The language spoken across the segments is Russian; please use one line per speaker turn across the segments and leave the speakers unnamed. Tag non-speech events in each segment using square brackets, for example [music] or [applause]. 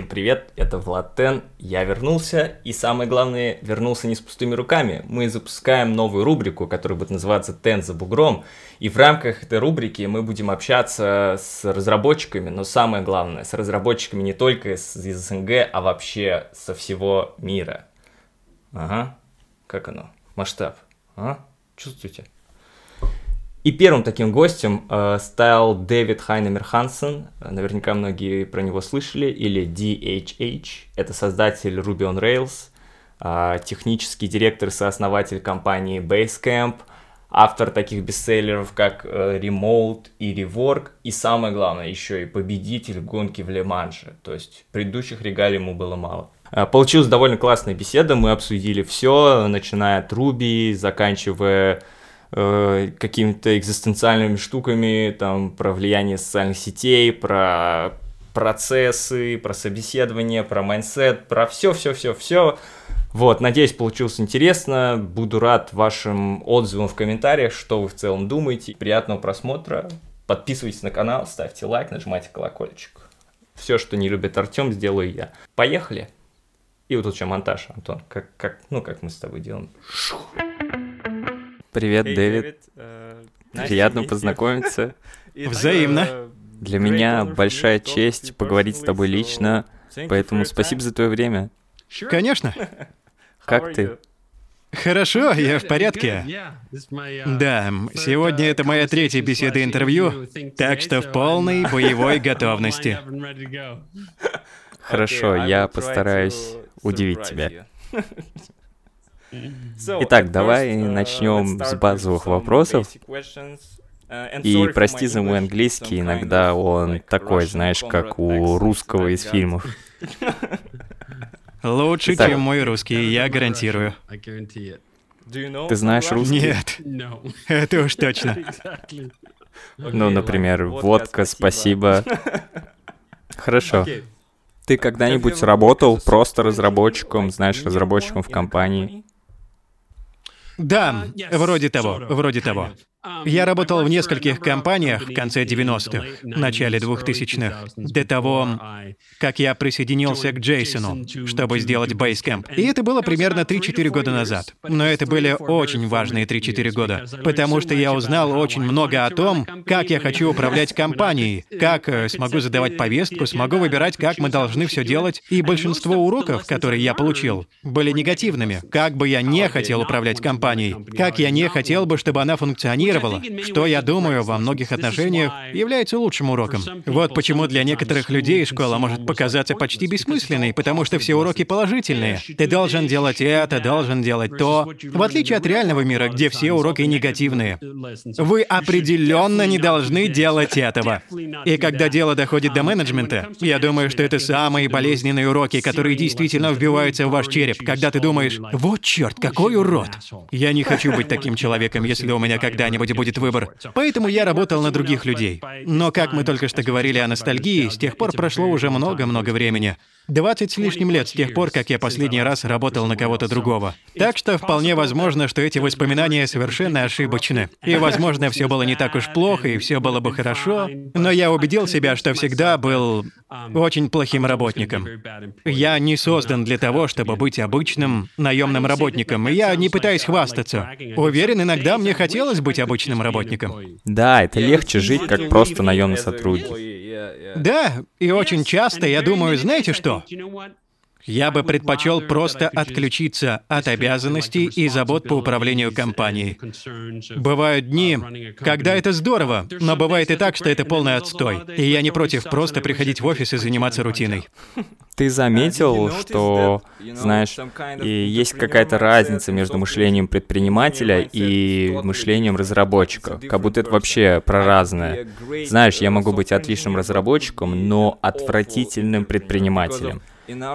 Всем привет, это Влад Тен, я вернулся, и самое главное, вернулся не с пустыми руками. Мы запускаем новую рубрику, которая будет называться «Тен за бугром», и в рамках этой рубрики мы будем общаться с разработчиками, но самое главное, с разработчиками не только из СНГ, а вообще со всего мира. Ага, как оно? Масштаб, а? Чувствуете? И первым таким гостем э, стал Дэвид Хайнемер Хансен. Наверняка многие про него слышали. Или DHH. Это создатель Ruby on Rails, э, технический директор и сооснователь компании Basecamp, автор таких бестселлеров, как э, Remote и Rework, и самое главное, еще и победитель гонки в Ле-Манше. То есть предыдущих регалий ему было мало. Э, получилась довольно классная беседа, мы обсудили все, начиная от Ruby, заканчивая э, какими-то экзистенциальными штуками, там, про влияние социальных сетей, про процессы, про собеседование, про майндсет, про все-все-все-все. Вот, надеюсь, получилось интересно. Буду рад вашим отзывам в комментариях, что вы в целом думаете. Приятного просмотра. Подписывайтесь на канал, ставьте лайк, нажимайте колокольчик. Все, что не любит Артем, сделаю я. Поехали! И вот тут еще монтаж, Антон. Как, как, ну, как мы с тобой делаем.
Привет, hey, Дэвид. Uh, nice Приятно познакомиться. [laughs]
Взаимно.
Для меня большая честь поговорить с тобой лично, поэтому спасибо за твое время.
Конечно. [laughs]
Как ты?
Хорошо, я в порядке. Да, сегодня это моя третья беседа интервью, так что в полной боевой [laughs] готовности.
Хорошо, я постараюсь удивить тебя. Итак, давай начнем с базовых вопросов. Uh, И прости за мой английский, иногда он такой, знаешь, как у русского из фильмов. [laughs]
Лучше, Итак. чем мой русский, я гарантирую.
Ты знаешь русский?
Нет. [laughs] Это уж точно. [laughs]
Ну, например, водка, спасибо. Хорошо. Ты когда-нибудь работал просто разработчиком, знаешь, разработчиком в компании?
Да, вроде того, вроде того. Я работал в нескольких компаниях в конце 90-х, начале 2000-х, до того, как я присоединился к Джейсону, чтобы сделать Basecamp. И это было примерно 3-4 года назад. Но это были очень важные 3-4 года, потому что я узнал очень много о том, как я хочу управлять компанией, как э, смогу задавать повестку, смогу выбирать, как мы должны все делать, и большинство уроков, которые я получил, были негативными. Как бы я не хотел управлять компанией, как я не хотел бы, чтобы она функционировала, планировала, что, я думаю, во многих отношениях является лучшим уроком. Вот почему для некоторых людей школа может показаться почти бессмысленной, потому что все уроки положительные. Ты должен делать это, должен делать то. В отличие от реального мира, где все уроки негативные. Вы определенно не должны делать этого. И когда дело доходит до менеджмента, я думаю, что это самые болезненные уроки, которые действительно вбиваются в ваш череп, когда ты думаешь, вот черт, какой урод. Я не хочу быть таким человеком, если у меня когда-нибудь когда-нибудь будет выбор. Поэтому я работал на других людей. Но, как мы только что говорили о ностальгии, с тех пор прошло уже много-много времени. 20 с лишним лет с тех пор, как я последний раз работал на кого-то другого. Так что вполне возможно, что эти воспоминания совершенно ошибочны. И, возможно, все было не так уж плохо, и все было бы хорошо. Но я убедил себя, что всегда был очень плохим работником. Я не создан для того, чтобы быть обычным наемным работником. И я не пытаюсь хвастаться. Уверен, иногда мне хотелось быть обычным работником.
Да, это легче жить, как просто наемный сотрудник.
Да, и очень часто я думаю, знаете что? do you know what? Я бы предпочел просто отключиться от обязанностей и забот по управлению компанией. Бывают дни, когда это здорово, но бывает и так, что это полный отстой. И я не против просто приходить в офис и заниматься рутиной. [laughs]
Ты заметил, что, знаешь, и есть какая-то разница между мышлением предпринимателя и мышлением разработчика, как будто это вообще про разное. Знаешь, я могу быть отличным разработчиком, но отвратительным предпринимателем.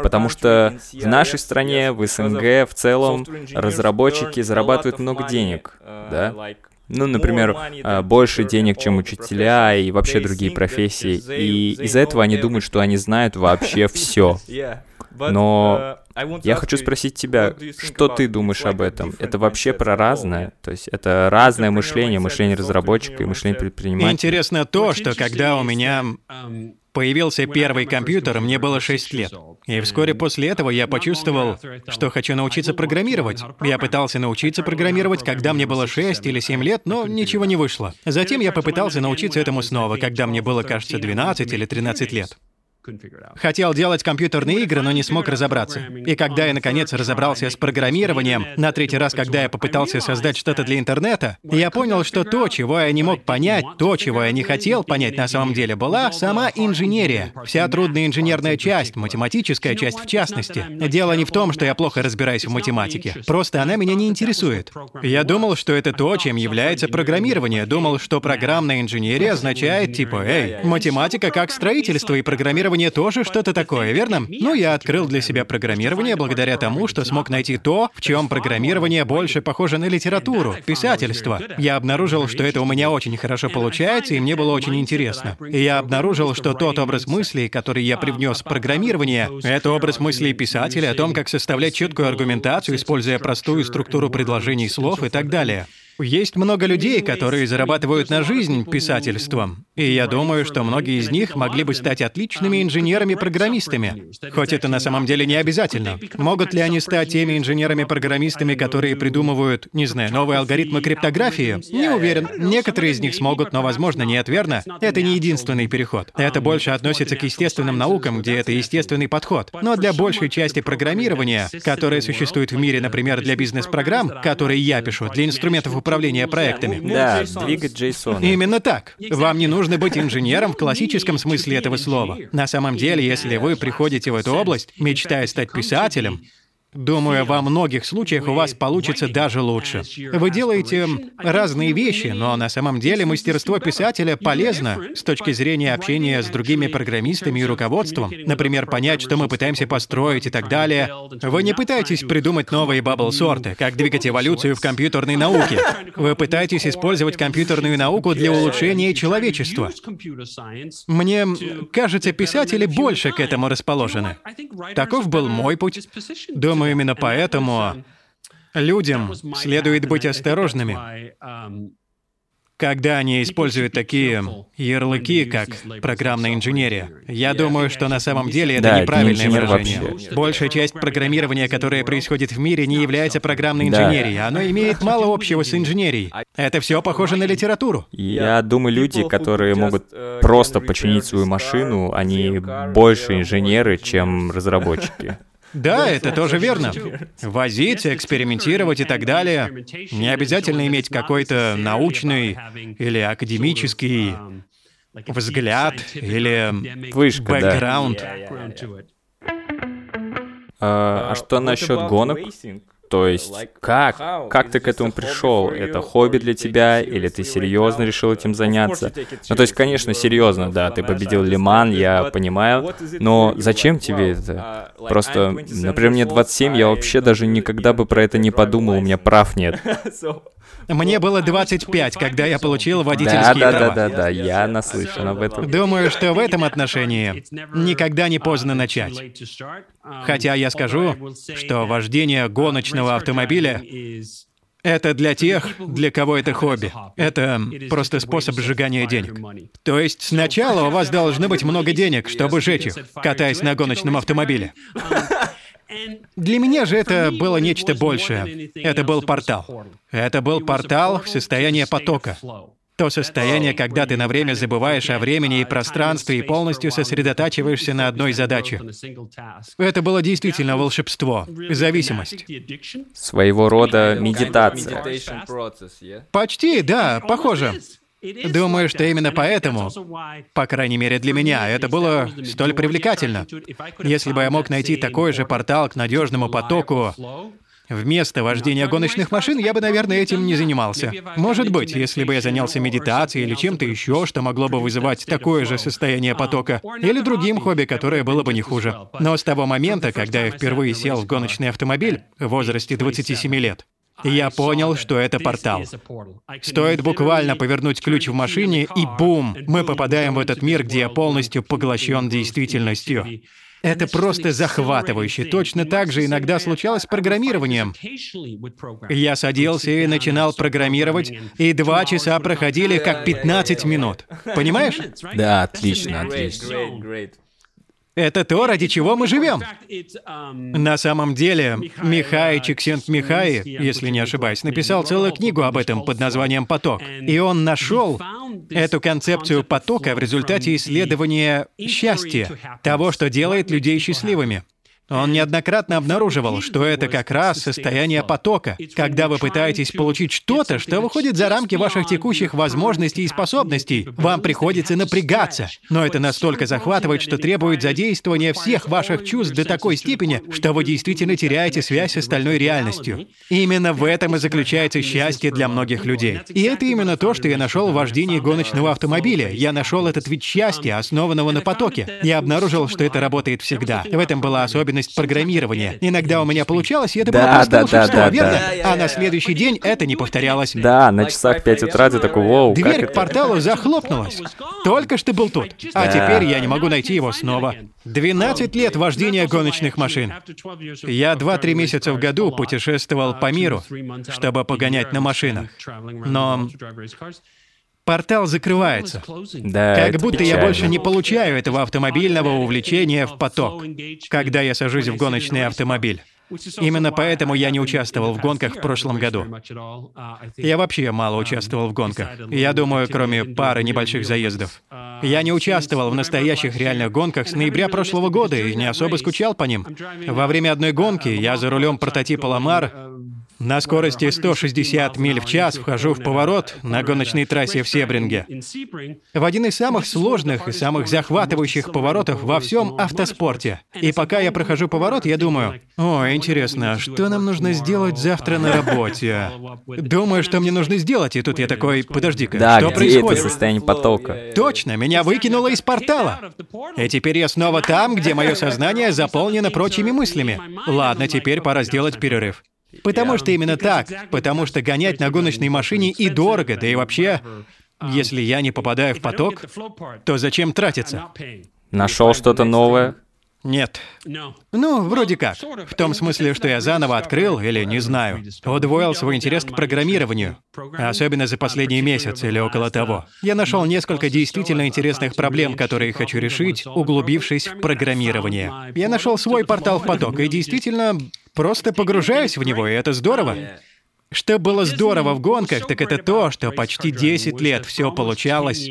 Потому что в нашей стране, в СНГ в целом, разработчики зарабатывают много денег, да? Ну, например, а, больше денег, чем учителя и вообще другие профессии. И из-за этого они думают, что они знают вообще [laughs] все. Но я хочу спросить тебя, что ты думаешь об этом? Это вообще про разное? То есть это разное мышление, мышление разработчика и мышление предпринимателя?
Интересно то, что когда у меня Появился первый компьютер, мне было 6 лет. И вскоре после этого я почувствовал, что хочу научиться программировать. Я пытался научиться программировать, когда мне было 6 или 7 лет, но ничего не вышло. Затем я попытался научиться этому снова, когда мне было, кажется, 12 или 13 лет. Хотел делать компьютерные игры, но не смог разобраться. И когда я, наконец, разобрался с программированием, на третий раз, когда я попытался создать что-то для интернета, я понял, что то, чего я не мог понять, то, чего я не хотел понять на самом деле, была сама инженерия. Вся трудная инженерная часть, математическая часть в частности. Дело не в том, что я плохо разбираюсь в математике. Просто она меня не интересует. Я думал, что это то, чем является программирование. Думал, что программная инженерия означает, типа, эй, математика как строительство и программирование программирование тоже что-то такое, верно? Ну, я открыл для себя программирование благодаря тому, что смог найти то, в чем программирование больше похоже на литературу, писательство. Я обнаружил, что это у меня очень хорошо получается, и мне было очень интересно. И я обнаружил, что тот образ мыслей, который я привнес в программирование, это образ мыслей писателя о том, как составлять четкую аргументацию, используя простую структуру предложений слов и так далее. Есть много людей, которые зарабатывают на жизнь писательством, и я думаю, что многие из них могли бы стать отличными инженерами-программистами, хоть это на самом деле не обязательно. Могут ли они стать теми инженерами-программистами, которые придумывают, не знаю, новые алгоритмы криптографии? Не уверен. Некоторые из них смогут, но, возможно, нет, верно? Это не единственный переход. Это больше относится к естественным наукам, где это естественный подход. Но для большей части программирования, которое существует в мире, например, для бизнес-программ, которые я пишу, для инструментов управления проектами.
Да, двигать JSON.
Именно так. Вам не нужно быть инженером в классическом смысле этого слова. На самом деле, если вы приходите в эту область, мечтая стать писателем, Думаю, во многих случаях у вас получится даже лучше. Вы делаете разные вещи, но на самом деле мастерство писателя полезно с точки зрения общения с другими программистами и руководством. Например, понять, что мы пытаемся построить и так далее. Вы не пытаетесь придумать новые бабл-сорты, как двигать эволюцию в компьютерной науке. Вы пытаетесь использовать компьютерную науку для улучшения человечества. Мне кажется, писатели больше к этому расположены. Таков был мой путь. Думаю, Думаю, именно поэтому людям следует быть осторожными, когда они используют такие ярлыки, как программная инженерия. Я думаю, что на самом деле это
да,
неправильное
не
выражение.
Вообще.
Большая часть программирования, которое происходит в мире, не является программной инженерией. Оно имеет мало общего с инженерией. Это все похоже на литературу.
Я думаю, люди, которые могут просто починить свою машину, они больше инженеры, чем разработчики. [laughs]
Да, это тоже верно. Возиться, экспериментировать и так далее. Не обязательно иметь какой-то научный или академический взгляд или
Вышка,
бэкграунд.
Да. А, а что насчет гонок? То есть, как? Как ты к этому пришел? Это хобби для тебя, или ты серьезно решил этим заняться? Ну, то есть, конечно, серьезно, да, ты победил Лиман, я понимаю, но зачем тебе это? Просто, например, мне 27, я вообще даже никогда бы про это не подумал, у меня прав нет. [laughs]
Мне было 25, когда я получил водительские
да, да,
права.
Да, да, да, я наслышан об этом.
Думаю, что в этом отношении никогда не поздно начать. Хотя я скажу, что вождение гоночного автомобиля это для тех, для кого это хобби. Это просто способ сжигания денег. То есть сначала у вас должно быть много денег, чтобы жечь их, катаясь на гоночном автомобиле. Для меня же это было нечто большее. Это был портал. Это был портал в состояние потока. То состояние, когда ты на время забываешь о времени и пространстве и полностью сосредотачиваешься на одной задаче. Это было действительно волшебство, зависимость.
Своего рода медитация.
Почти, да, похоже. Думаю, что именно поэтому, по крайней мере для меня, это было столь привлекательно. Если бы я мог найти такой же портал к надежному потоку, Вместо вождения гоночных машин я бы, наверное, этим не занимался. Может быть, если бы я занялся медитацией или чем-то еще, что могло бы вызывать такое же состояние потока, или другим хобби, которое было бы не хуже. Но с того момента, когда я впервые сел в гоночный автомобиль в возрасте 27 лет, я понял, что это портал. Стоит буквально повернуть ключ в машине, и бум, мы попадаем в этот мир, где я полностью поглощен действительностью. Это просто захватывающе. Точно так же иногда случалось с программированием. Я садился и начинал программировать, и два часа проходили как 15 минут. [laughs] Понимаешь?
Да, отлично, отлично.
Это то, ради чего мы живем. На самом деле, Михай Чиксент-Михай, если не ошибаюсь, написал целую книгу об этом под названием «Поток». И он нашел эту концепцию потока в результате исследования счастья, того, что делает людей счастливыми. Он неоднократно обнаруживал, что это как раз состояние потока, когда вы пытаетесь получить что-то, что выходит за рамки ваших текущих возможностей и способностей. Вам приходится напрягаться. Но это настолько захватывает, что требует задействования всех ваших чувств до такой степени, что вы действительно теряете связь с остальной реальностью. Именно в этом и заключается счастье для многих людей. И это именно то, что я нашел в вождении гоночного автомобиля. Я нашел этот вид счастья, основанного на потоке. Я обнаружил, что это работает всегда. В этом была особенность особенность программирования. Иногда у меня получалось, и это
да,
было просто
да,
волшебство,
да,
верно?
да.
А на следующий день это не повторялось.
Да, на часах в 5 утра ты такой, воу,
Дверь к порталу захлопнулась. Только что был тут. А
Да.
теперь я не могу найти его снова. 12 лет вождения гоночных машин. Я 2-3 месяца в году путешествовал по миру, чтобы погонять на машинах. Но портал закрывается.
Да,
Как будто я
печально.
больше не получаю этого автомобильного увлечения в поток, когда я сажусь в гоночный автомобиль. Именно поэтому я не участвовал в гонках в прошлом году. Я вообще мало участвовал в гонках. Я думаю, кроме пары небольших заездов. Я не участвовал в настоящих реальных гонках с ноября прошлого года и не особо скучал по ним. Во время одной гонки я за рулем прототипа Ламар на скорости 160 миль в час вхожу в поворот на гоночной трассе в Себринге. В один из самых сложных и самых захватывающих поворотов во всем автоспорте. И пока я прохожу поворот, я думаю, о, интересно, что нам нужно сделать завтра на работе? Думаю, что мне нужно сделать, и тут я такой, подожди-ка,
Да,
что
где
происходит?
это состояние потока?
Точно, меня выкинуло из портала. И теперь я снова там, где мое сознание заполнено прочими мыслями. Ладно, теперь пора сделать перерыв. Потому что именно так. Потому что гонять на гоночной машине и дорого, да и вообще, если я не попадаю в поток, то зачем тратиться?
Нашел что-то новое?
Нет. Ну, вроде как. В том смысле, что я заново открыл, или не знаю, удвоил свой интерес к программированию. Особенно за последний месяц или около того. Я нашел несколько действительно интересных проблем, которые хочу решить, углубившись в программирование. Я нашел свой портал в поток и действительно просто погружаюсь в него, и это здорово. Что было здорово в гонках, так это то, что почти 10 лет все получалось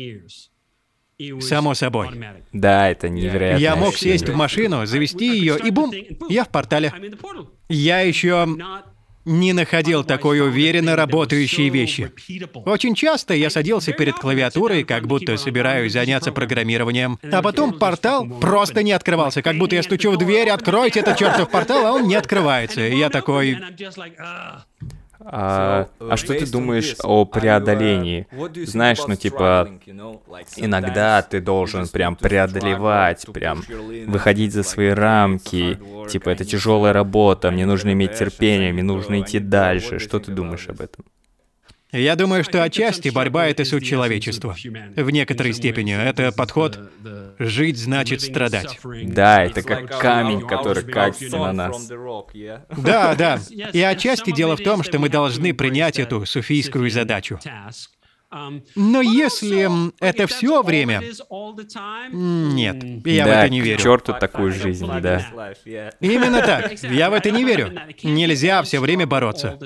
само собой.
Да, это невероятно.
Я мог сесть в машину, завести ее, и бум, я в портале. Я еще не находил такой уверенно работающей вещи. Очень часто я садился перед клавиатурой, как будто собираюсь заняться программированием, а потом портал просто не открывался, как будто я стучу в дверь, откройте этот чертов портал, а он не открывается. И я такой,
А, а что ты думаешь о преодолении? Знаешь, ну типа, иногда ты должен прям преодолевать, прям выходить за свои рамки. Типа, это тяжелая работа, мне нужно иметь терпение, мне нужно идти дальше. Что ты думаешь об этом?
Я думаю, что отчасти борьба — это суть человечества. В некоторой степени это подход «жить значит страдать».
Да, это как камень, который катится на нас.
Да, да. И отчасти дело в том, что мы должны принять эту суфийскую задачу. Но если это все время... Нет, я в
да,
это не
к
верю.
черту такую жизнь, да.
Именно так. [laughs] Я в это не верю. Нельзя все время бороться.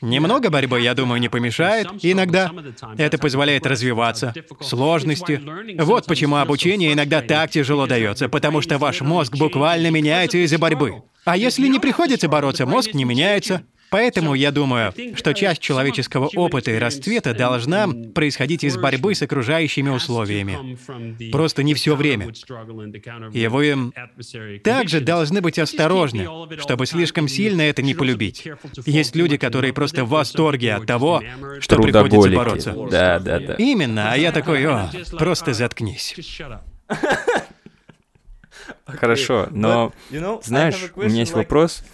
Немного борьбы, я думаю, не помешает. Иногда это позволяет развиваться. Сложности. Вот почему обучение иногда так тяжело дается, потому что ваш мозг буквально меняется из-за борьбы. А если не приходится бороться, мозг не меняется. Поэтому я думаю, что часть человеческого опыта и расцвета должна происходить из борьбы с окружающими условиями. Просто не все время. И вы также должны быть осторожны, чтобы слишком сильно это не полюбить. Есть люди, которые просто в восторге от того, что приходится бороться.
Да, да, да.
Именно, а я такой, о, просто заткнись.
Хорошо, но знаешь, у меня есть вопрос.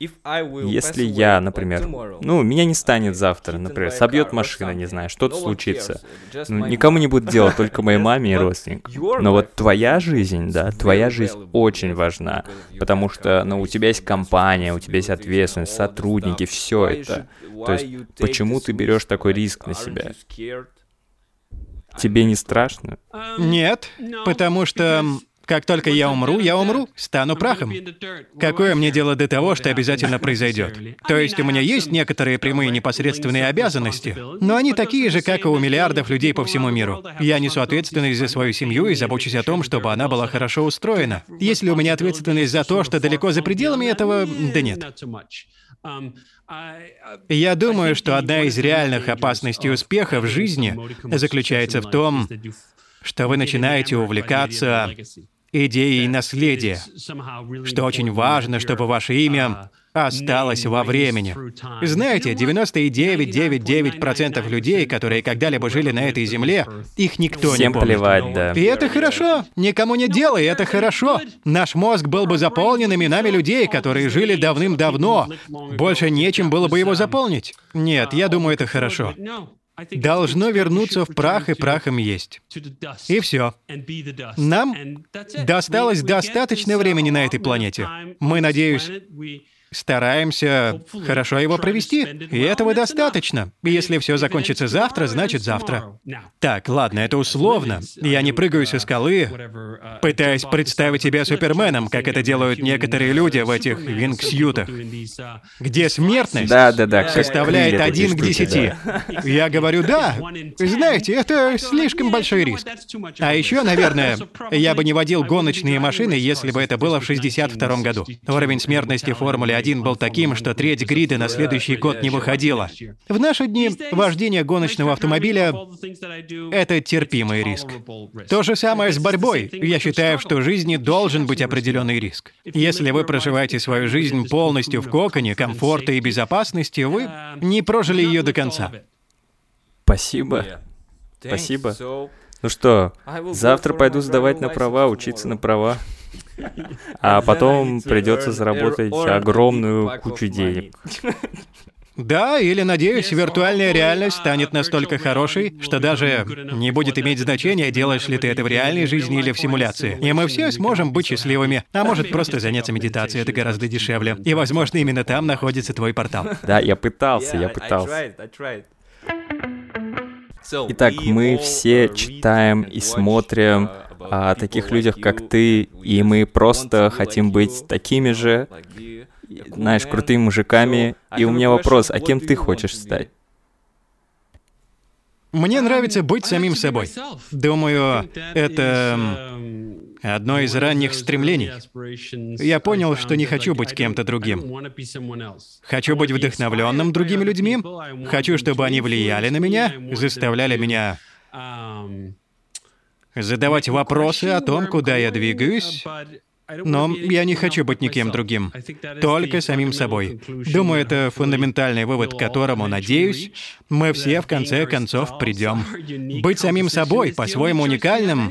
Если я, например, ну, меня не станет завтра, например, собьет машина, не знаю, что-то случится. Ну, никому не будет делать, только моей [laughs] маме и родственникам. Но вот твоя жизнь, да, твоя жизнь очень важна, потому что, ну, у тебя есть компания, у тебя есть ответственность, сотрудники, все это. То есть, почему ты берешь такой риск на себя? Тебе не страшно?
Нет, потому что как только я умру, я умру, стану прахом. Какое мне дело до того, что обязательно произойдет? То есть у меня есть некоторые прямые непосредственные обязанности, но они такие же, как и у миллиардов людей по всему миру. Я несу ответственность за свою семью и забочусь о том, чтобы она была хорошо устроена. Если у меня ответственность за то, что далеко за пределами этого, да нет. Я думаю, что одна из реальных опасностей успеха в жизни заключается в том, что вы начинаете увлекаться идеей наследия, что очень важно, чтобы ваше имя осталось во времени. Знаете, 99,99% людей, которые когда-либо жили на этой земле, их никто
Всем
не помнит.
плевать, да.
И это хорошо. Никому не дело, и это хорошо. Наш мозг был бы заполнен именами людей, которые жили давным-давно. Больше нечем было бы его заполнить. Нет, я думаю, это хорошо должно вернуться в прах и прахом есть. И все. Нам досталось достаточно времени на этой планете. Мы, надеюсь, стараемся хорошо его провести, и этого достаточно. Если все закончится завтра, значит завтра. Так, ладно, это условно. Я не прыгаю со скалы, пытаясь представить себя Суперменом, как это делают некоторые люди в этих вингсьютах, где смертность
Да, да, да.
составляет один к десяти. Я говорю, да. Знаете, это слишком большой риск. А еще, наверное, я бы не водил гоночные машины, если бы это было в 62 году. Уровень смертности в Формуле 1 был таким, что треть грида на следующий год не выходила. В наши дни вождение гоночного автомобиля — это терпимый риск. То же самое с борьбой. Я считаю, что в жизни должен быть определенный риск. Если вы проживаете свою жизнь полностью в коконе, комфорта и безопасности, вы не прожили ее до конца.
Спасибо. Спасибо. Ну что, завтра пойду сдавать на права, учиться на права. А потом придется заработать огромную кучу денег.
Да, или, надеюсь, виртуальная реальность станет настолько хорошей, что даже не будет иметь значения, делаешь ли ты это в реальной жизни или в симуляции. И мы все сможем быть счастливыми. А может, просто заняться медитацией, это гораздо дешевле. И, возможно, именно там находится твой портал.
Да, я пытался, я пытался. Итак, мы все читаем и смотрим о таких людях, как ты, и мы просто хотим быть такими же, знаешь, крутыми мужиками. И у меня вопрос, а кем ты хочешь стать?
Мне нравится быть самим собой. Думаю, это одно из ранних стремлений. Я понял, что не хочу быть кем-то другим. Хочу быть вдохновленным другими людьми. Хочу, чтобы они влияли на меня, заставляли меня задавать вопросы о том, куда я двигаюсь, но я не хочу быть никем другим, только самим собой. Думаю, это фундаментальный вывод, к которому, надеюсь, мы все в конце концов придем. [laughs] Быть самим собой, по-своему уникальным,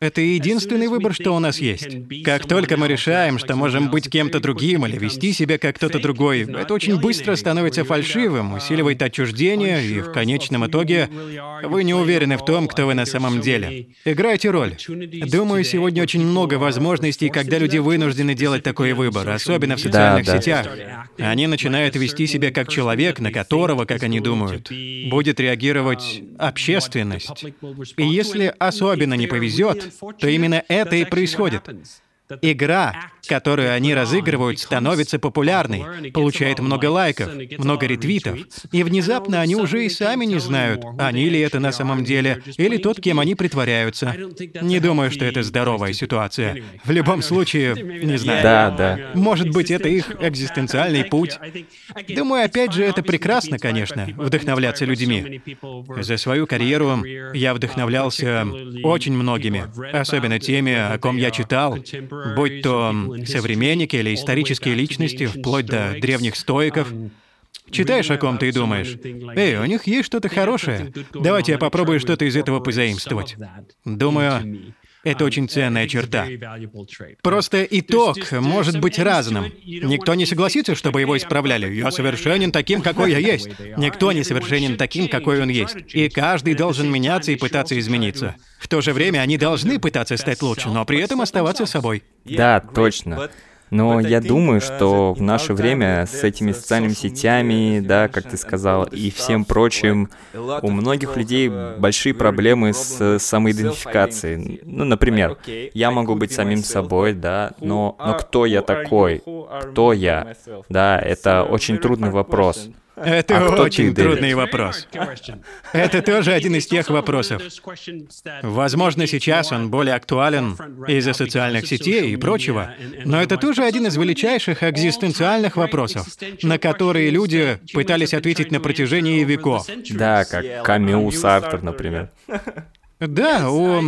это единственный выбор, что у нас есть. Как только мы решаем, что можем быть кем-то другим или вести себя как кто-то другой, это очень быстро становится фальшивым, усиливает отчуждение, и в конечном итоге вы не уверены в том, кто вы на самом деле. Играйте роль. Думаю, сегодня очень много возможностей, когда люди вынуждены делать такой выбор, особенно в социальных
Да, да.
сетях. Они начинают вести себя как человек, на которого, как они думают, будет реагировать общественность. И если особенно не повезет, то именно это и происходит. Игра, которую они разыгрывают, становится популярной, получает много лайков, много ретвитов, и внезапно они уже и сами не знают, они ли это на самом деле, или тот, кем они притворяются. Не думаю, что это здоровая ситуация. В любом случае, не знаю.
Да, да.
Может быть, это их экзистенциальный путь. Думаю, опять же, это прекрасно, конечно, вдохновляться людьми. За свою карьеру я вдохновлялся очень многими, особенно теми, о ком я читал, будь то современники или исторические личности, вплоть до древних стоиков. Читаешь о ком-то и думаешь, «Эй, у них есть что-то хорошее. Давайте я попробую что-то из этого позаимствовать». Думаю, Это очень ценная черта. Просто итог может быть разным. Никто не согласится, чтобы его исправляли. Я совершенен таким, какой я есть. Никто не совершенен таким, какой он есть. И каждый должен меняться и пытаться измениться. В то же время они должны пытаться стать лучше, но при этом оставаться собой.
Да, точно. Но я думаю, что в наше время с этими социальными сетями, да, как ты сказал, и всем прочим, у многих людей большие проблемы с самоидентификацией. Ну, например, я могу быть самим собой, да, но, но кто я такой? Кто я? Да, это очень трудный вопрос.
Это а очень трудный вопрос. Это тоже один из тех вопросов. Возможно, сейчас он более актуален из-за социальных сетей и прочего, но это тоже один из величайших экзистенциальных вопросов, на которые люди пытались ответить на протяжении веков.
Да, как Камил Сартер, например.
Да, у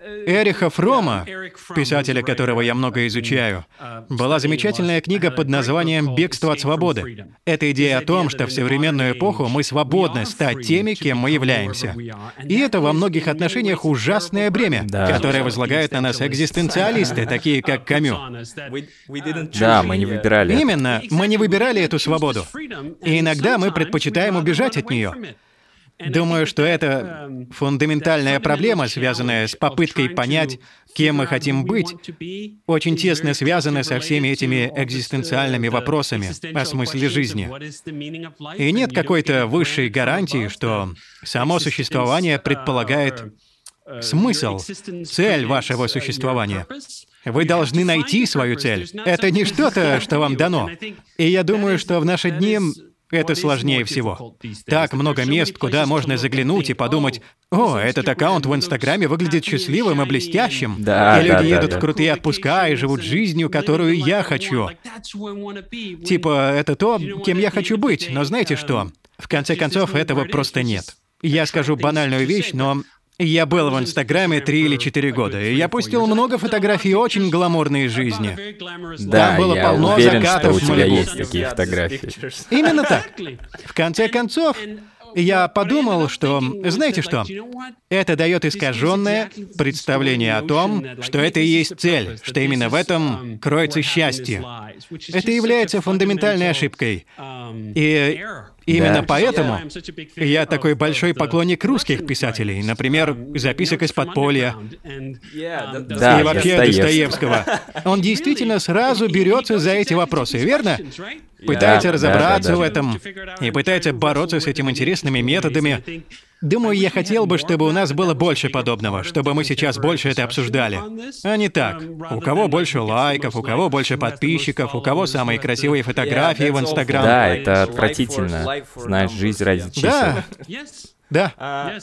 Эриха Фрома, писателя которого я много изучаю, была замечательная книга под названием «Бегство от свободы». Это идея о том, что в современную эпоху мы свободны стать теми, кем мы являемся. И это во многих отношениях ужасное бремя, да. которое возлагают на нас экзистенциалисты, такие как Камю.
Да, мы не выбирали.
Именно, мы не выбирали эту свободу. И иногда мы предпочитаем убежать от нее. Думаю, что это фундаментальная проблема, связанная с попыткой понять, кем мы хотим быть, очень тесно связана со всеми этими экзистенциальными вопросами о смысле жизни. И нет какой-то высшей гарантии, что само существование предполагает смысл, цель вашего существования. Вы должны найти свою цель. Это не что-то, что вам дано. И я думаю, что в наши дни это сложнее всего. Так много мест, куда можно заглянуть и подумать, «О, этот аккаунт в Инстаграме выглядит счастливым и блестящим».
Да,
и люди
да,
едут
да,
в крутые отпуска и живут жизнью, которую я хочу. Типа, это то, кем я хочу быть. Но знаете что? В конце концов, этого просто нет. Я скажу банальную вещь, но я был в Инстаграме три или четыре года, и я пустил много фотографий очень гламурной жизни.
Да,
Там было
я
полно
уверен,
закатов
что у тебя
Малибу.
есть такие фотографии.
Именно так. В конце концов, я подумал, что, знаете что, это дает искаженное представление о том, что это и есть цель, что именно в этом кроется счастье. Это является фундаментальной ошибкой. И именно
Да.
поэтому я такой большой поклонник русских писателей, например, записок из подполья.
Да,
и вообще
Достоевского.
Он действительно сразу берется за эти вопросы, верно? Пытается разобраться в этом и пытается бороться с этими интересными методами. Думаю, я хотел бы, чтобы у нас было больше подобного, чтобы мы сейчас больше это обсуждали. А не так. У кого больше лайков, у кого больше подписчиков, у кого самые красивые фотографии в Инстаграм.
Да, это отвратительно. Знаешь, жизнь ради чисел.
Да, да.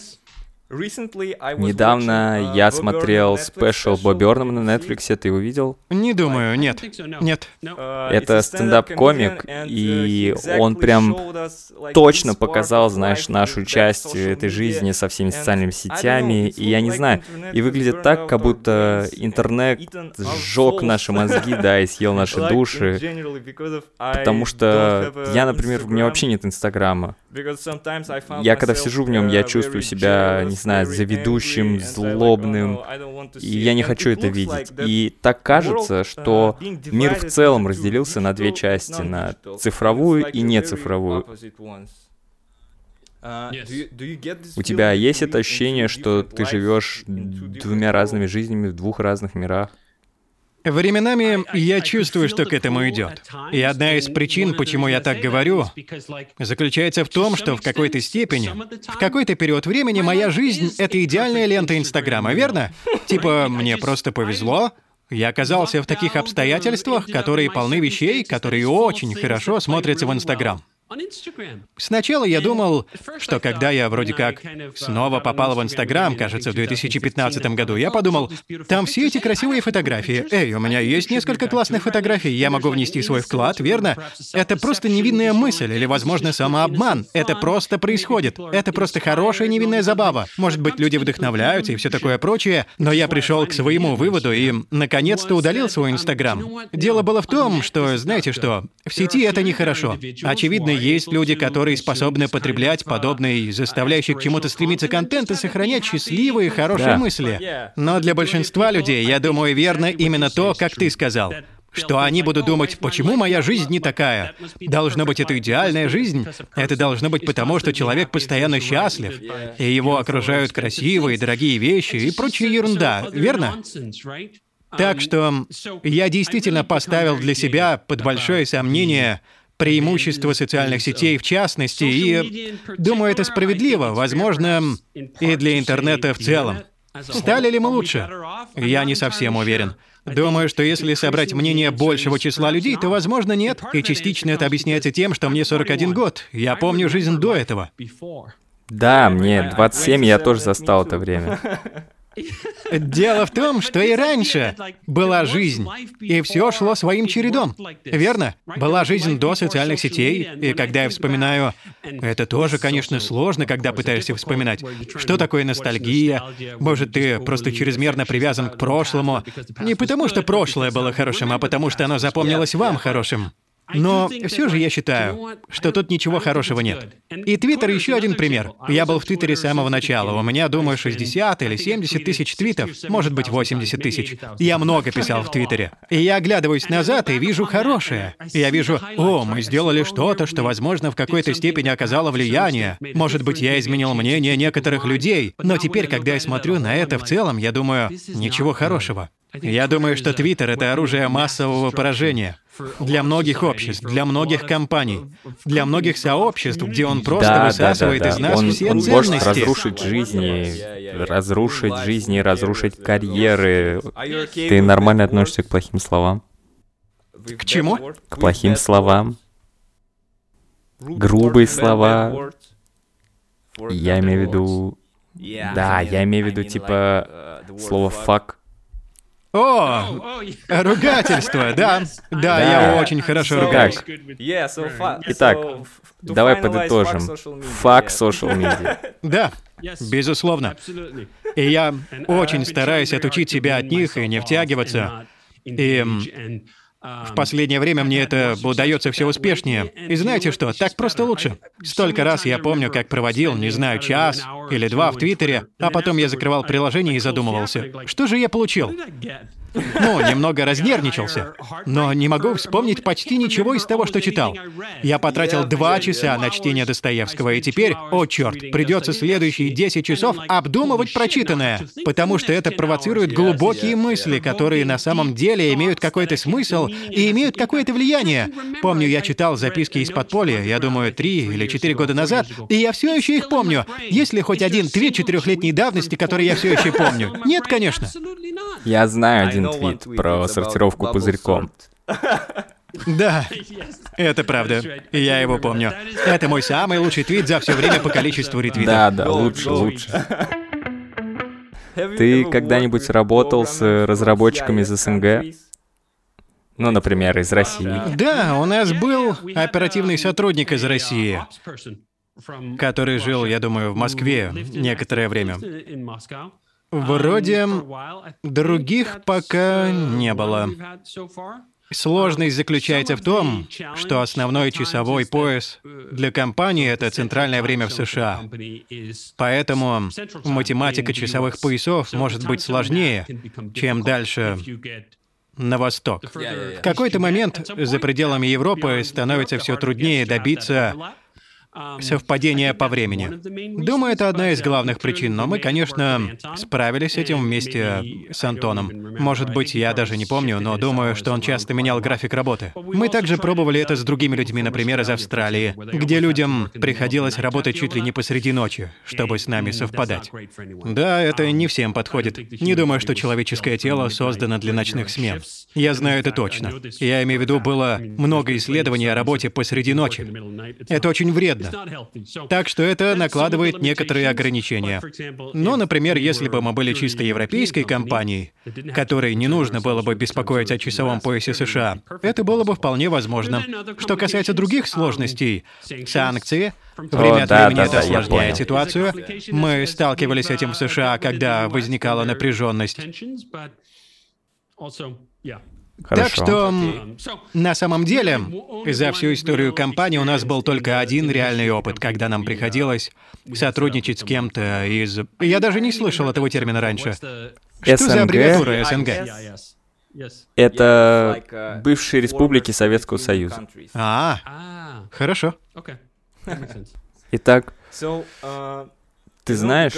Недавно я смотрел спешл Бобби Орнама на Netflix, ты его видел?
Не думаю, нет. Нет.
Это стендап-комик, и он прям точно показал, знаешь, нашу часть этой жизни со всеми социальными сетями, и я не знаю, и выглядит так, как будто интернет сжег наши мозги, да, и съел [laughs] наши души, потому что я, например, у меня вообще нет Инстаграма. Я когда сижу в нем, я чувствую себя, не знаю, заведущим, злобным, и я не хочу это видеть. И так кажется, что мир в целом разделился на две части, на цифровую и нецифровую. У тебя есть это ощущение, что ты живешь двумя разными жизнями в двух разных мирах?
Временами я чувствую, что к этому идет. И одна из причин, почему я так говорю, заключается в том, что в какой-то степени, в какой-то период времени моя жизнь — это идеальная лента Инстаграма, верно? [laughs] Типа, мне просто повезло, я оказался в таких обстоятельствах, которые полны вещей, которые очень хорошо смотрятся в Инстаграм. Сначала я думал, что когда я вроде как снова попал в Инстаграм, кажется, в 2015 году, я подумал, там все эти красивые [laughs] фотографии. Эй, у меня есть несколько классных фотографий, я могу внести свой вклад, верно? Это просто невинная мысль или, возможно, самообман. Это просто происходит. Это просто хорошая невинная забава. Может быть, люди вдохновляются и все такое прочее, но я пришел к своему выводу и, наконец-то, удалил свой Инстаграм. Дело было в том, что, знаете что, в сети это нехорошо. Очевидно, есть люди, которые способны потреблять подобный, заставляющий к чему-то стремиться контент и сохранять счастливые, хорошие
Да.
мысли. Но для большинства людей, я думаю, верно именно то, как ты сказал. Что они будут думать, почему моя жизнь не такая? Должно быть, это идеальная жизнь. Это должно быть потому, что человек постоянно счастлив, и его окружают красивые, дорогие вещи и прочая ерунда, верно? Так что я действительно поставил для себя под большое сомнение преимущество социальных сетей в частности, и думаю, это справедливо, возможно, и для интернета в целом. Стали ли мы лучше? Я не совсем уверен. Думаю, что если собрать мнение большего числа людей, то, возможно, нет. И частично это объясняется тем, что мне 41 год. Я помню жизнь до этого.
Да, мне 27, я тоже застал это время. [laughs]
Дело в том, что и раньше была жизнь, и все шло своим чередом. Верно? Была жизнь до социальных сетей, и когда я вспоминаю, это тоже, конечно, сложно, когда пытаешься вспоминать, что такое ностальгия. Может, ты просто чрезмерно привязан к прошлому. Не потому, что прошлое было хорошим, а потому, что оно запомнилось вам хорошим. Но все же я считаю, что тут ничего хорошего нет. И Твиттер еще один пример. Я был в Твиттере с самого начала. У меня, думаю, 60 или 70 тысяч твитов, может быть, 80 тысяч. Я много писал в Твиттере. И я оглядываюсь назад и вижу хорошее. Я вижу, о, мы сделали что-то, что, возможно, в какой-то степени оказало влияние. Может быть, я изменил мнение некоторых людей. Но теперь, когда я смотрю на это в целом, я думаю, ничего хорошего. Я думаю, что Твиттер — это оружие массового поражения. Для многих обществ, для многих компаний, для многих сообществ, где он просто
Да, да, да,
высасывает
да.
из нас
Он,
все
он
ценности.
может разрушить жизни, разрушить жизни, разрушить карьеры. Ты нормально относишься к плохим словам?
К чему?
К плохим словам? Грубые слова? Я имею в виду... Да, я имею в виду, типа, слово «фак».
О, ругательство, [laughs] да. Да, я очень хорошо ругаюсь.
Итак, давай подытожим. Фак social media. [laughs]
Да, безусловно. И я очень стараюсь отучить себя от них и не втягиваться. И в последнее время мне это удается все успешнее. И знаете что, так просто лучше. Столько раз я помню, как проводил, не знаю, час или два в Твиттере, а потом я закрывал приложение и задумывался, что же я получил? Ну, немного разнервничался. Но не могу вспомнить почти ничего из того, что читал. Я потратил два часа на чтение Достоевского, и теперь, о черт, придется следующие 10 часов обдумывать прочитанное, потому что это провоцирует глубокие мысли, которые на самом деле имеют какой-то смысл и имеют какое-то влияние. Помню, я читал записки из подполья, я думаю, три или четыре года назад, и я все еще их помню. Есть ли хоть один твит четырехлетней давности, который я все еще помню? Нет, конечно.
Я знаю один твит про сортировку пузырьком. [laughs]
Да, это правда. Я его помню. Это мой самый лучший твит за все время по количеству ретвитов.
Да, да, лучше, лучше. [laughs] Ты когда-нибудь работал с разработчиками из СНГ? Ну, например, из России.
Да, у нас был оперативный сотрудник из России, который жил, я думаю, в Москве некоторое время. Вроде других пока не было. Сложность заключается в том, что основной часовой пояс для компании — это центральное время в США. Поэтому математика часовых поясов может быть сложнее, чем дальше на восток. В какой-то момент за пределами Европы становится все труднее добиться совпадения по времени. Думаю, это одна из главных причин, но мы, конечно, справились с этим вместе с Антоном. Может быть, я даже не помню, но думаю, что он часто менял график работы. Мы также пробовали это с другими людьми, например, из Австралии, где людям приходилось работать чуть ли не посреди ночи, чтобы с нами совпадать. Да, это не всем подходит. Не думаю, что человеческое тело создано для ночных смен. Я знаю это точно. Я имею в виду, было много исследований о работе посреди ночи. Это очень вредно. Так что это накладывает некоторые ограничения. Но, например, если бы мы были чисто европейской компанией, которой не нужно было бы беспокоить о часовом поясе США, это было бы вполне возможно. Что касается других сложностей, санкции, время от
да,
времени
да,
это
да,
осложняет ситуацию. Мы сталкивались с этим в США, когда возникала напряженность.
Хорошо.
Так что, на самом деле, за всю историю компании у нас был только один реальный опыт, когда нам приходилось сотрудничать с кем-то из... Я даже не слышал этого термина раньше. Что за аббревиатура СНГ?
Это бывшие республики Советского Союза.
А, хорошо.
Итак, ты знаешь,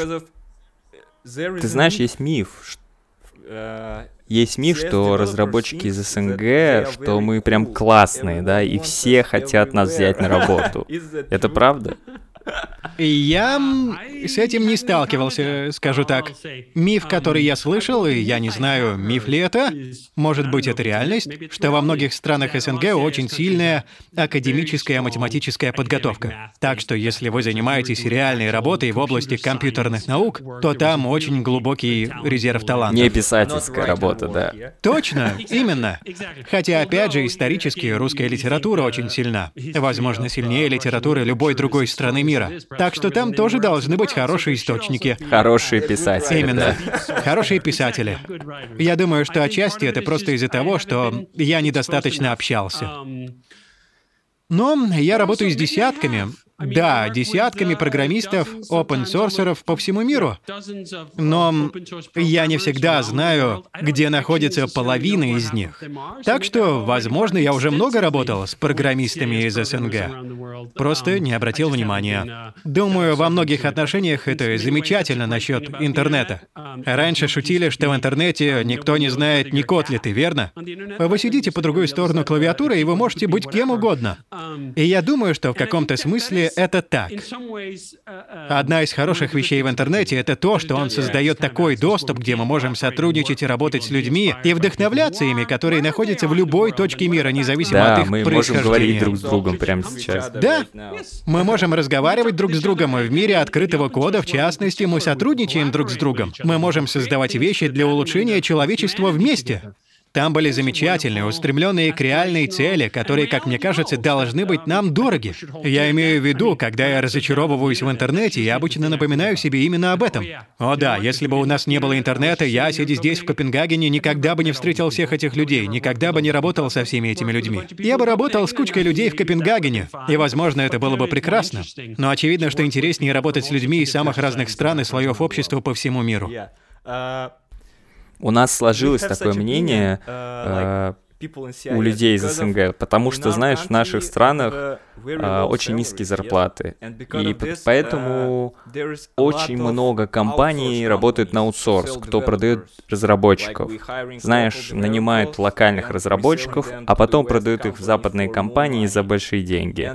ты знаешь, есть миф, есть миф, что разработчики из СНГ, что мы прям классные, да, и все хотят нас взять на работу. [laughs] Это правда?
Я с этим не сталкивался, скажу так. Миф, который я слышал, и я не знаю, миф ли это, может быть, это реальность, что во многих странах СНГ очень сильная академическая математическая подготовка. Так что если вы занимаетесь реальной работой в области компьютерных наук, то там очень глубокий резерв талантов.
Не писательская работа, да.
Точно, именно. Хотя, опять же, исторически русская литература очень сильна. Возможно, сильнее литературы любой другой страны мира мира. Так что там тоже должны быть хорошие источники.
Хорошие писатели.
Именно. Да. Хорошие писатели. Я думаю, что отчасти это просто из-за того, что я недостаточно общался. Но я работаю с десятками, да, десятками программистов, open-сорсеров по всему миру. Но я не всегда знаю, где находится половина из них. Так что, возможно, я уже много работал с программистами из СНГ. Просто не обратил внимания. Думаю, во многих отношениях это замечательно насчет интернета. Раньше шутили, что в интернете никто не знает ни Котлеты, верно? Вы сидите по другую сторону клавиатуры, и вы можете быть кем угодно. И я думаю, что в каком-то смысле это так. Одна из хороших вещей в интернете — это то, что он создает такой доступ, где мы можем сотрудничать и работать с людьми, и вдохновляться ими, которые находятся в любой точке мира, независимо
да,
от их
мы можем говорить друг с другом прямо сейчас.
Да, мы можем разговаривать друг с другом, в мире открытого кода, в частности, мы сотрудничаем друг с другом. Мы можем создавать вещи для улучшения человечества вместе. Там были замечательные, устремленные к реальной цели, которые, как мне кажется, должны быть нам дороги. Я имею в виду, когда я разочаровываюсь в интернете, я обычно напоминаю себе именно об этом. О да, если бы у нас не было интернета, я, сидя здесь, в Копенгагене, никогда бы не встретил всех этих людей, никогда бы не работал со всеми этими людьми. Я бы работал с кучкой людей в Копенгагене, и, возможно, это было бы прекрасно. Но очевидно, что интереснее работать с людьми из самых разных стран и слоев общества по всему миру.
У нас сложилось такое мнение uh, э, у людей из СНГ, потому что, знаешь, в наших странах э, очень низкие зарплаты. И поэтому очень много компаний работают на аутсорс, кто продает разработчиков. Знаешь, нанимают локальных разработчиков, а потом продают их в западные компании за большие деньги.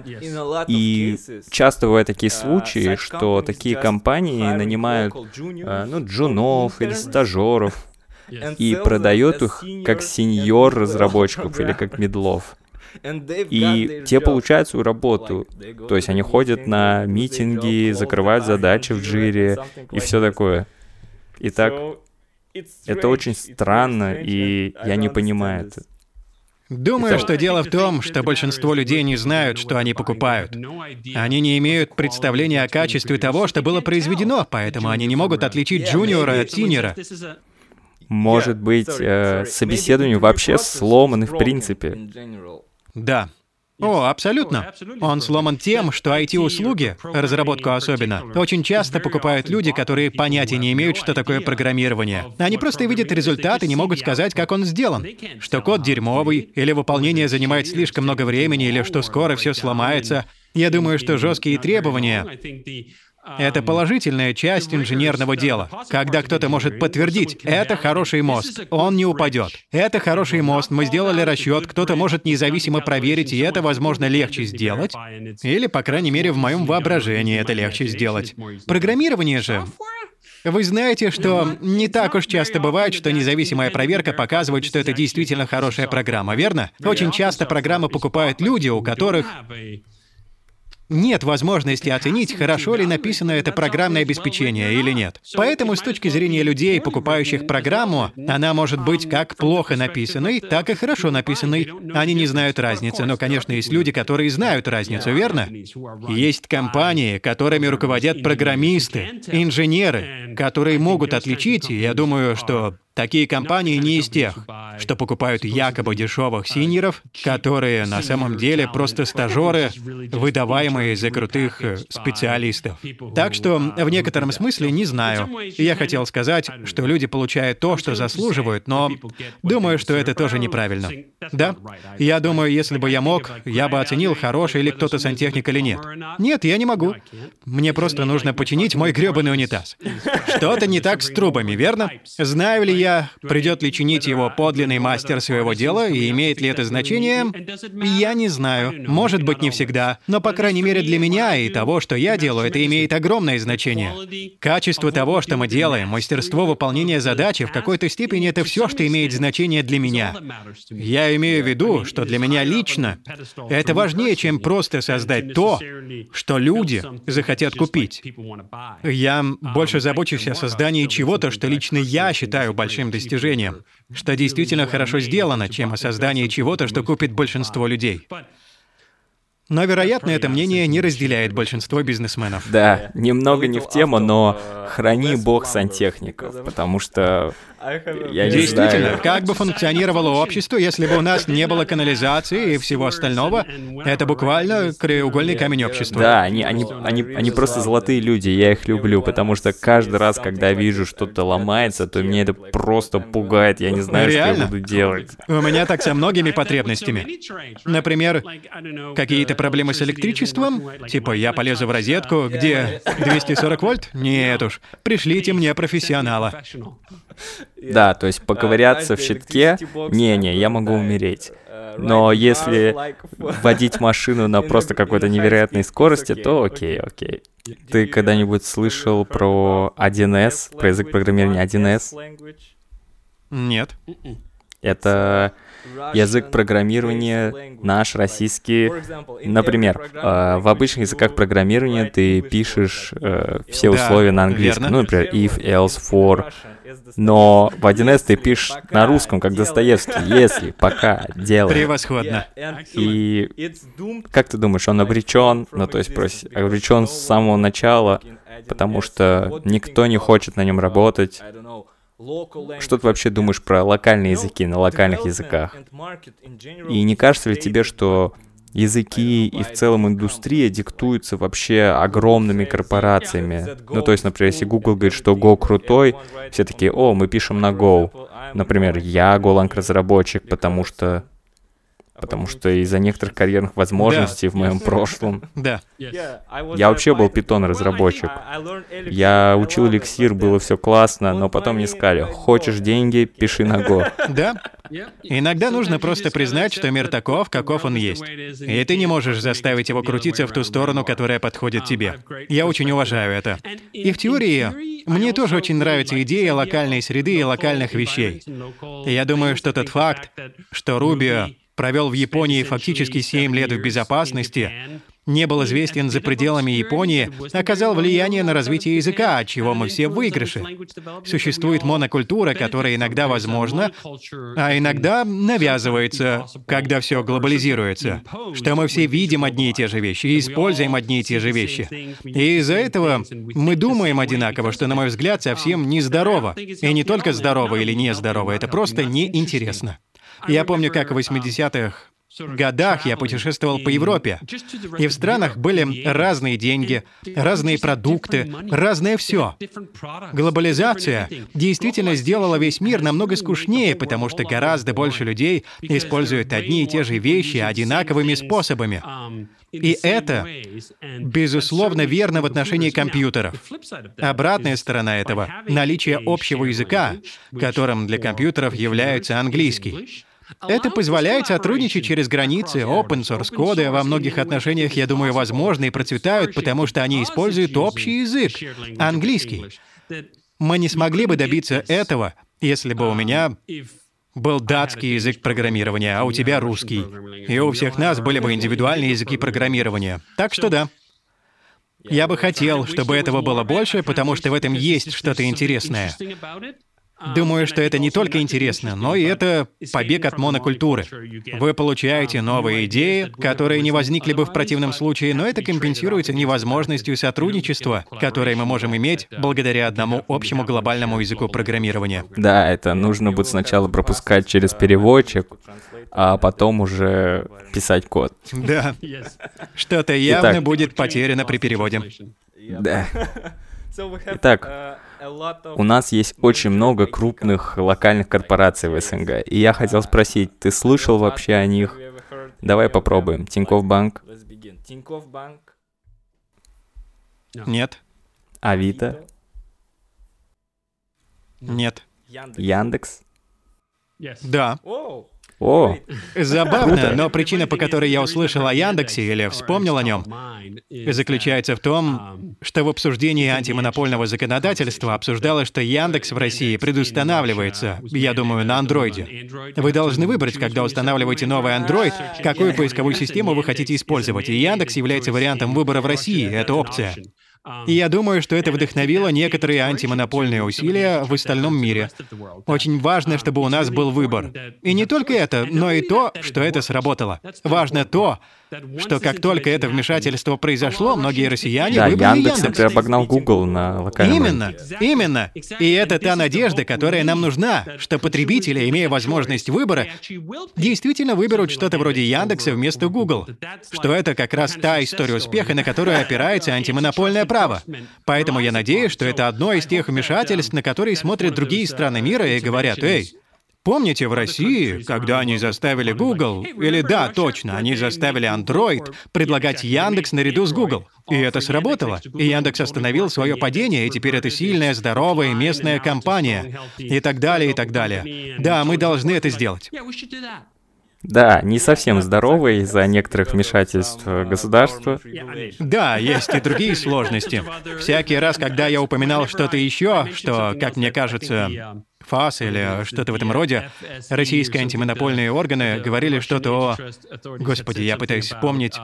И часто бывают такие случаи, что такие компании нанимают э, ну, джунов или стажеров, и продает их как сеньор разработчиков [laughs] или как медлов. И те получают свою работу. То есть они ходят на митинги, закрывают задачи в джире и все такое. Итак, это очень странно, и я не понимаю это.
Думаю, что дело в том, что большинство людей не знают, что они покупают. Они не имеют представления о качестве того, что было произведено, поэтому они не могут отличить джуниора от синьора
может быть, э, собеседование вообще сломаны в принципе.
Да. О, абсолютно. Он сломан тем, что IT-услуги, разработку особенно, очень часто покупают люди, которые понятия не имеют, что такое программирование. Они просто видят результат и не могут сказать, как он сделан. Что код дерьмовый, или выполнение занимает слишком много времени, или что скоро все сломается. Я думаю, что жесткие требования это положительная часть инженерного дела, когда кто-то может подтвердить, это хороший мост, он не упадет. Это хороший мост, мы сделали расчет, кто-то может независимо проверить, и это, возможно, легче сделать. Или, по крайней мере, в моем воображении это легче сделать. Программирование же. Вы знаете, что не так уж часто бывает, что независимая проверка показывает, что это действительно хорошая программа, верно? Очень часто программы покупают люди, у которых нет возможности оценить, хорошо ли написано это программное обеспечение или нет. Поэтому с точки зрения людей, покупающих программу, она может быть как плохо написанной, так и хорошо написанной. Они не знают разницы, но, конечно, есть люди, которые знают разницу, верно? Есть компании, которыми руководят программисты, инженеры, которые могут отличить, и я думаю, что Такие компании не из тех, что покупают якобы дешевых синеров, которые на самом деле просто стажеры, выдаваемые за крутых э, специалистов. Так что в некотором смысле не знаю. Я хотел сказать, что люди получают то, что заслуживают, но думаю, что это тоже неправильно. Да? Я думаю, если бы я мог, я бы оценил, хороший ли кто-то сантехник или нет. Нет, я не могу. Мне просто нужно починить мой грёбаный унитаз. Что-то не так с трубами, верно? Знаю ли я, придет ли чинить его подлинный мастер своего дела, и имеет ли это значение, я не знаю. Может быть, не всегда. Но, по крайней мере, для меня и того, что я делаю, это имеет огромное значение. Качество того, что мы делаем, мастерство выполнения задачи, в какой-то степени это все, что имеет значение для меня. Я имею в виду, что для меня лично это важнее, чем просто создать то, что люди захотят купить. Я больше забочусь о создании чего-то, что лично я считаю большим достижением, что действительно хорошо сделано, чем о создании чего-то, что купит большинство людей. Но, вероятно, это мнение не разделяет большинство бизнесменов.
Да, немного не в тему, но храни бог сантехников, потому что я не
Действительно,
знаю.
как бы функционировало общество, если бы у нас не было канализации и всего остального? Это буквально краеугольный камень общества.
Да, они, они, они, они просто золотые люди, я их люблю, потому что каждый раз, когда вижу что-то ломается, то меня это просто пугает, я не знаю, что
Реально?
я буду делать.
У меня так со многими потребностями. Например, какие-то проблемы с электричеством? Типа, я полезу в розетку, где 240 вольт? Нет уж, пришлите мне профессионала.
Да, то есть поковыряться в щитке, не-не, я могу умереть. Но если водить машину на просто какой-то невероятной скорости, то окей, окей. Ты когда-нибудь слышал про 1С, про язык программирования 1С?
Нет.
Это язык программирования наш российский. Например, э, в обычных языках программирования ты пишешь э, все условия на английском. Ну, например, if, else, for. Но в 1С ты пишешь на русском, как Достоевский. Если, пока, делай.
Превосходно.
И как ты думаешь, он обречен? Ну, то есть, прос- обречен с самого начала, потому что никто не хочет на нем работать. Что ты вообще думаешь про локальные языки на локальных языках? И не кажется ли тебе, что языки и в целом индустрия диктуются вообще огромными корпорациями? Ну, то есть, например, если Google говорит, что Go крутой, все такие, о, мы пишем на Go. Например, я Golang разработчик, потому что потому что из-за некоторых карьерных возможностей в моем прошлом. [laughs]
Да.
Я вообще был питон-разработчик. Я учил эликсир, было все классно, но потом мне сказали, хочешь деньги, пиши на Go. [laughs]
Да. Иногда нужно просто признать, что мир таков, каков он есть. И ты не можешь заставить его крутиться в ту сторону, которая подходит тебе. Я очень уважаю это. И в теории мне тоже очень нравится идея локальной среды и локальных вещей. Я думаю, что тот факт, что Рубио провел в Японии фактически 7 лет в безопасности, не был известен за пределами Японии, оказал влияние на развитие языка, от чего мы все в выигрыше. Существует монокультура, которая иногда возможна, а иногда навязывается, когда все глобализируется. Что мы все видим одни и те же вещи и используем одни и те же вещи. И из-за этого мы думаем одинаково, что, на мой взгляд, совсем нездорово. И не только здорово или нездорово, это просто неинтересно. Я помню, как в 80-х годах я путешествовал по Европе, и в странах были разные деньги, разные продукты, разное все. Глобализация действительно сделала весь мир намного скучнее, потому что гораздо больше людей используют одни и те же вещи одинаковыми способами. И это, безусловно, верно в отношении компьютеров. Обратная сторона этого — наличие общего языка, которым для компьютеров является английский. Это позволяет сотрудничать через границы, open source коды во многих отношениях, я думаю, возможны и процветают, потому что они используют общий язык — английский. Мы не смогли бы добиться этого, если бы у меня был датский язык программирования, а у тебя русский. И у всех нас были бы индивидуальные языки программирования. Так что да. Я бы хотел, чтобы этого было больше, потому что в этом есть что-то интересное. Думаю, что это не только интересно, но и это побег от монокультуры. Вы получаете новые идеи, которые не возникли бы в противном случае, но это компенсируется невозможностью сотрудничества, которое мы можем иметь благодаря одному общему глобальному языку программирования.
Да, это нужно будет сначала пропускать через переводчик, а потом уже писать код.
Да. Что-то явно Итак, будет потеряно при переводе.
Да. Итак, у нас есть очень много крупных локальных корпораций в СНГ, и я хотел спросить, ты слышал вообще о них? Давай попробуем. Тинькофф Банк?
Нет.
Авито?
Нет.
Яндекс?
Да.
О,
Забавно, но причина, по которой я услышал о Яндексе или вспомнил о нем, заключается в том, что в обсуждении антимонопольного законодательства обсуждалось, что Яндекс в России предустанавливается, я думаю, на андроиде. Вы должны выбрать, когда устанавливаете новый Android, какую поисковую систему вы хотите использовать, и Яндекс является вариантом выбора в России, это опция. И я думаю, что это вдохновило некоторые антимонопольные усилия в остальном мире. Очень важно, чтобы у нас был выбор. И не только это, но и то, что это сработало. Важно то, что как только это вмешательство произошло, многие россияне
да,
выбрали
Яндекс.
Яндекс.
это обогнал Google на локальном
Именно,
рынке.
именно. И это та надежда, которая нам нужна, что потребители, имея возможность выбора, действительно выберут что-то вроде Яндекса вместо Google. Что это как раз та история успеха, на которую опирается антимонопольное право. Поэтому я надеюсь, что это одно из тех вмешательств, на которые смотрят другие страны мира и говорят, «Эй, Помните в России, когда они заставили Google, или да, точно, они заставили Android предлагать Яндекс наряду с Google. И это сработало. И Яндекс остановил свое падение, и теперь это сильная, здоровая местная компания. И так далее, и так далее. Да, мы должны это сделать.
Да, не совсем здоровый из-за некоторых вмешательств государства.
Да, есть и другие сложности. Всякий раз, когда я упоминал что-то еще, что, как мне кажется, ФАС или что-то в этом роде, российские антимонопольные органы говорили что-то о... Господи, я пытаюсь вспомнить...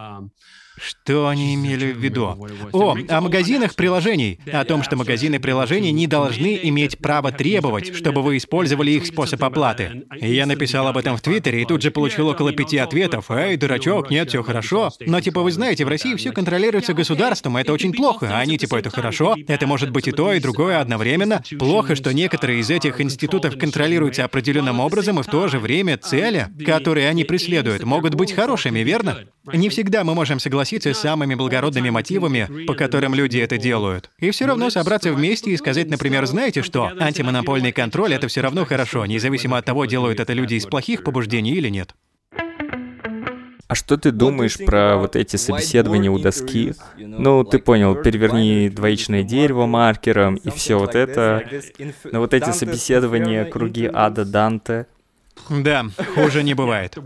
Что они имели в виду? О, о магазинах приложений. О том, что магазины приложений не должны иметь право требовать, чтобы вы использовали их способ оплаты. Я написал об этом в Твиттере и тут же получил около пяти ответов. «Эй, дурачок, нет, все хорошо». Но типа вы знаете, в России все контролируется государством, это очень плохо. А они типа это хорошо. Это может быть и то, и другое одновременно. Плохо, что некоторые из этих институтов контролируются определенным образом, и в то же время цели, которые они преследуют, могут быть хорошими, верно? Не всегда мы можем согласиться согласиться с самыми благородными мотивами, по которым люди это делают. И все равно собраться вместе и сказать, например, знаете что, антимонопольный контроль — это все равно хорошо, независимо от того, делают это люди из плохих побуждений или нет.
А что ты думаешь про вот эти собеседования у доски? Ну, ты понял, переверни двоичное дерево маркером и все вот это. Но вот эти собеседования, круги ада Данте.
Да, хуже не бывает.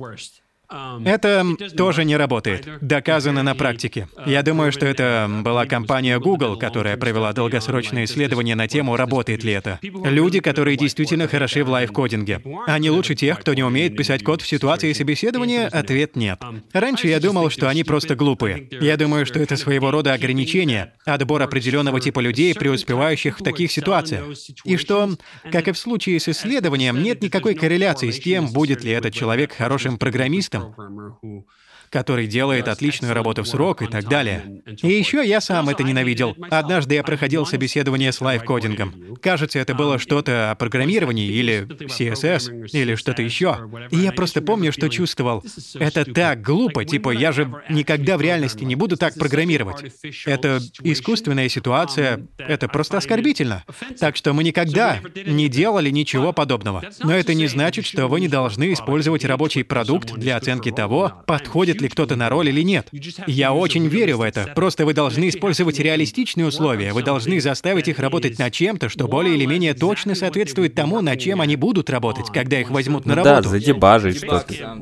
Это тоже не работает. Доказано на практике. Я думаю, что это была компания Google, которая провела долгосрочное исследование на тему, работает ли это. Люди, которые действительно хороши в лайфкодинге. Они лучше тех, кто не умеет писать код в ситуации собеседования? Ответ нет. Раньше я думал, что они просто глупые. Я думаю, что это своего рода ограничение, отбор определенного типа людей, преуспевающих в таких ситуациях. И что, как и в случае с исследованием, нет никакой корреляции с тем, будет ли этот человек хорошим программистом, programmer who который делает отличную работу в срок и так далее. И еще я сам это ненавидел. Однажды я проходил собеседование с лайфкодингом. Кажется, это было что-то о программировании или CSS или что-то еще. И я просто помню, что чувствовал. Это так глупо, типа я же никогда в реальности не буду так программировать. Это искусственная ситуация, это просто оскорбительно. Так что мы никогда не делали ничего подобного. Но это не значит, что вы не должны использовать рабочий продукт для оценки того, подходит ли кто-то на роль или нет. Я очень верю в это. Просто вы должны использовать реалистичные условия. Вы должны заставить их работать над чем-то, что более или менее точно соответствует тому, над чем они будут работать, когда их возьмут на работу.
Да, задебажить что-то.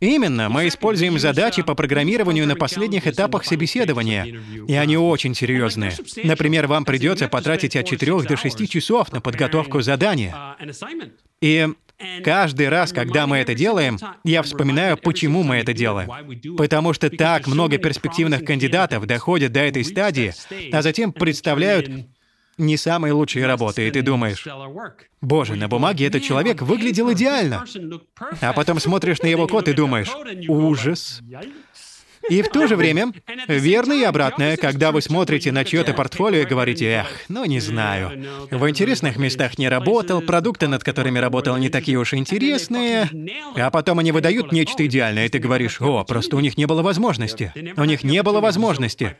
Именно, мы используем задачи по программированию на последних этапах собеседования, и они очень серьезные. Например, вам придется потратить от 4 до 6 часов на подготовку задания. И Каждый раз, когда мы это делаем, я вспоминаю, почему мы это делаем. Потому что так много перспективных кандидатов доходят до этой стадии, а затем представляют не самые лучшие работы, и ты думаешь, боже, на бумаге этот человек выглядел идеально. А потом смотришь на его [laughs] код и думаешь, ужас. И в то же время, верно и обратное, когда вы смотрите на чье-то портфолио и говорите, эх, ну не знаю, в интересных местах не работал, продукты, над которыми работал, не такие уж интересные, а потом они выдают нечто идеальное, и ты говоришь, о, просто у них не было возможности. У них не было возможности.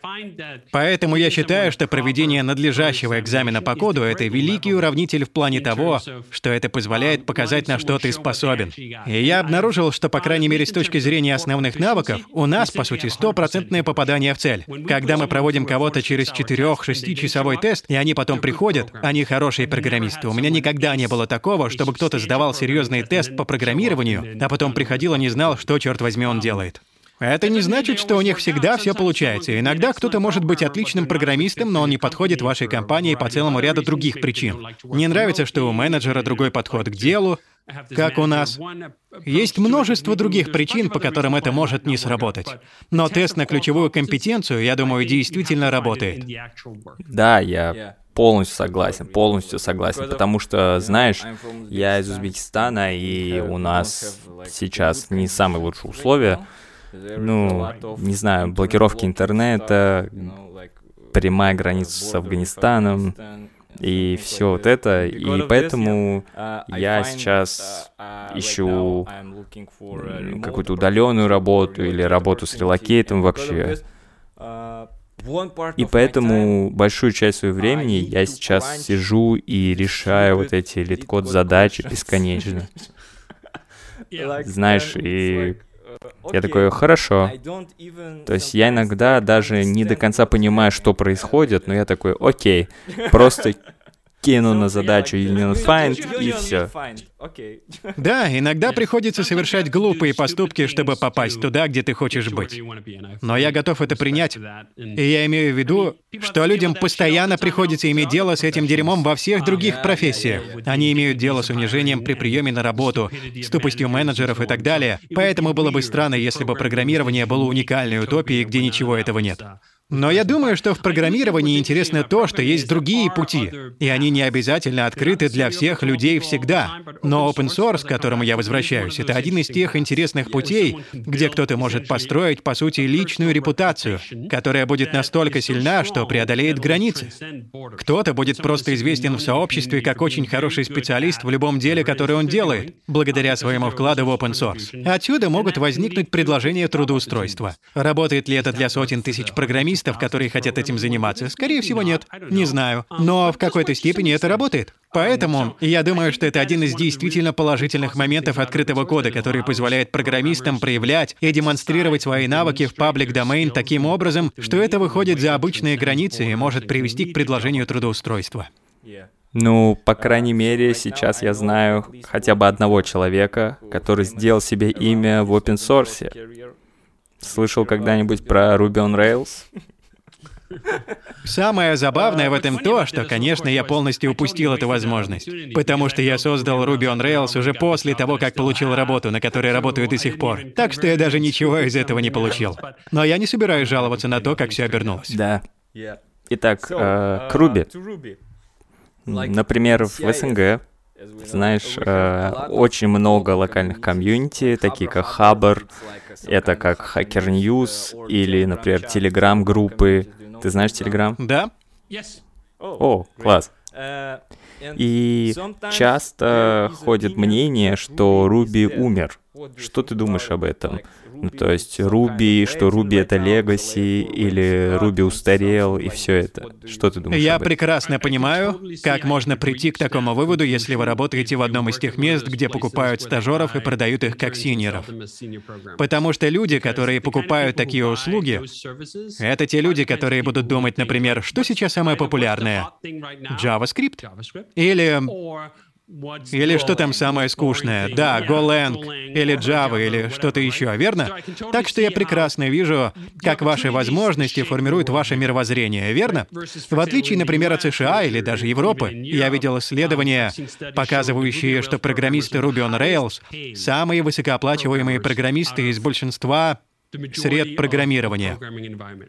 Поэтому я считаю, что проведение надлежащего экзамена по коду — это великий уравнитель в плане того, что это позволяет показать, на что ты способен. И я обнаружил, что, по крайней мере, с точки зрения основных навыков, у нас, по сути, стопроцентное попадание в цель. Когда мы проводим кого-то через 4-6 часовой тест, и они потом приходят, они хорошие программисты. У меня никогда не было такого, чтобы кто-то сдавал серьезный тест по программированию, а потом приходил и не знал, что, черт возьми, он делает. Это не значит, что у них всегда все получается. Иногда кто-то может быть отличным программистом, но он не подходит вашей компании по целому ряду других причин. Не нравится, что у менеджера другой подход к делу, как у нас. Есть множество других причин, по которым это может не сработать. Но тест на ключевую компетенцию, я думаю, действительно работает.
Да, я полностью согласен, полностью согласен, потому что, знаешь, я из Узбекистана, и у нас сейчас не самые лучшие условия. Ну, не знаю, блокировки интернета, прямая граница с Афганистаном, и все вот это. И поэтому я сейчас ищу какую-то удаленную работу или работу с релокейтом вообще. И поэтому большую часть своего времени я сейчас сижу и решаю вот эти LeetCode задачи бесконечно. [laughs] Знаешь, и я такой, хорошо. То есть я иногда даже не до конца понимаю, что происходит, но я такой, окей, просто кину на задачу Union Find и все.
Да, иногда приходится совершать глупые поступки, чтобы попасть туда, где ты хочешь быть. Но я готов это принять. И я имею в виду, что людям постоянно приходится иметь дело с этим дерьмом во всех других профессиях. Они имеют дело с унижением при приеме на работу, с тупостью менеджеров и так далее. Поэтому было бы странно, если бы программирование было уникальной утопией, где ничего этого нет. Но я думаю, что в программировании интересно то, что есть другие пути, и они не обязательно открыты для всех людей всегда. Но open source, к которому я возвращаюсь, это один из тех интересных путей, где кто-то может построить, по сути, личную репутацию, которая будет настолько сильна, что преодолеет границы. Кто-то будет просто известен в сообществе как очень хороший специалист в любом деле, которое он делает, благодаря своему вкладу в open source. Отсюда могут возникнуть предложения трудоустройства. Работает ли это для сотен тысяч программистов, программистов, которые хотят этим заниматься? Скорее всего, нет. Не знаю. Но в какой-то степени это работает. Поэтому я думаю, что это один из действительно положительных моментов открытого кода, который позволяет программистам проявлять и демонстрировать свои навыки в паблик домен таким образом, что это выходит за обычные границы и может привести к предложению трудоустройства.
Ну, по крайней мере, сейчас я знаю хотя бы одного человека, который сделал себе имя в open source. Слышал когда-нибудь про Ruby on Rails?
Самое забавное в этом то, что, конечно, я полностью упустил эту возможность, потому что я создал Ruby on Rails уже после того, как получил работу, на которой работаю до сих пор. Так что я даже ничего из этого не получил. Но я не собираюсь жаловаться на то, как все обернулось.
Да. Итак, э, к Ruby. Например, в СНГ знаешь, э, очень много локальных комьюнити, такие как Хабр, это как Hacker News или, например, Telegram-группы. Ты знаешь Telegram?
Да.
О, класс. И часто ходит мнение, что Руби умер. Что ты думаешь об этом? Ну, то есть Руби, что Руби это легаси, или Руби устарел, и все это. Что ты думаешь
Я прекрасно понимаю, как можно прийти к такому выводу, если вы работаете в одном из тех мест, где покупают стажеров и продают их как синьоров. Потому что люди, которые покупают такие услуги, это те люди, которые будут думать, например, что сейчас самое популярное? JavaScript? Или или что там самое скучное? Да, Golang, или Java, или что-то еще, верно? Так что я прекрасно вижу, как ваши возможности формируют ваше мировоззрение, верно? В отличие, например, от США или даже Европы, я видел исследования, показывающие, что программисты Ruby on Rails — самые высокооплачиваемые программисты из большинства сред программирования.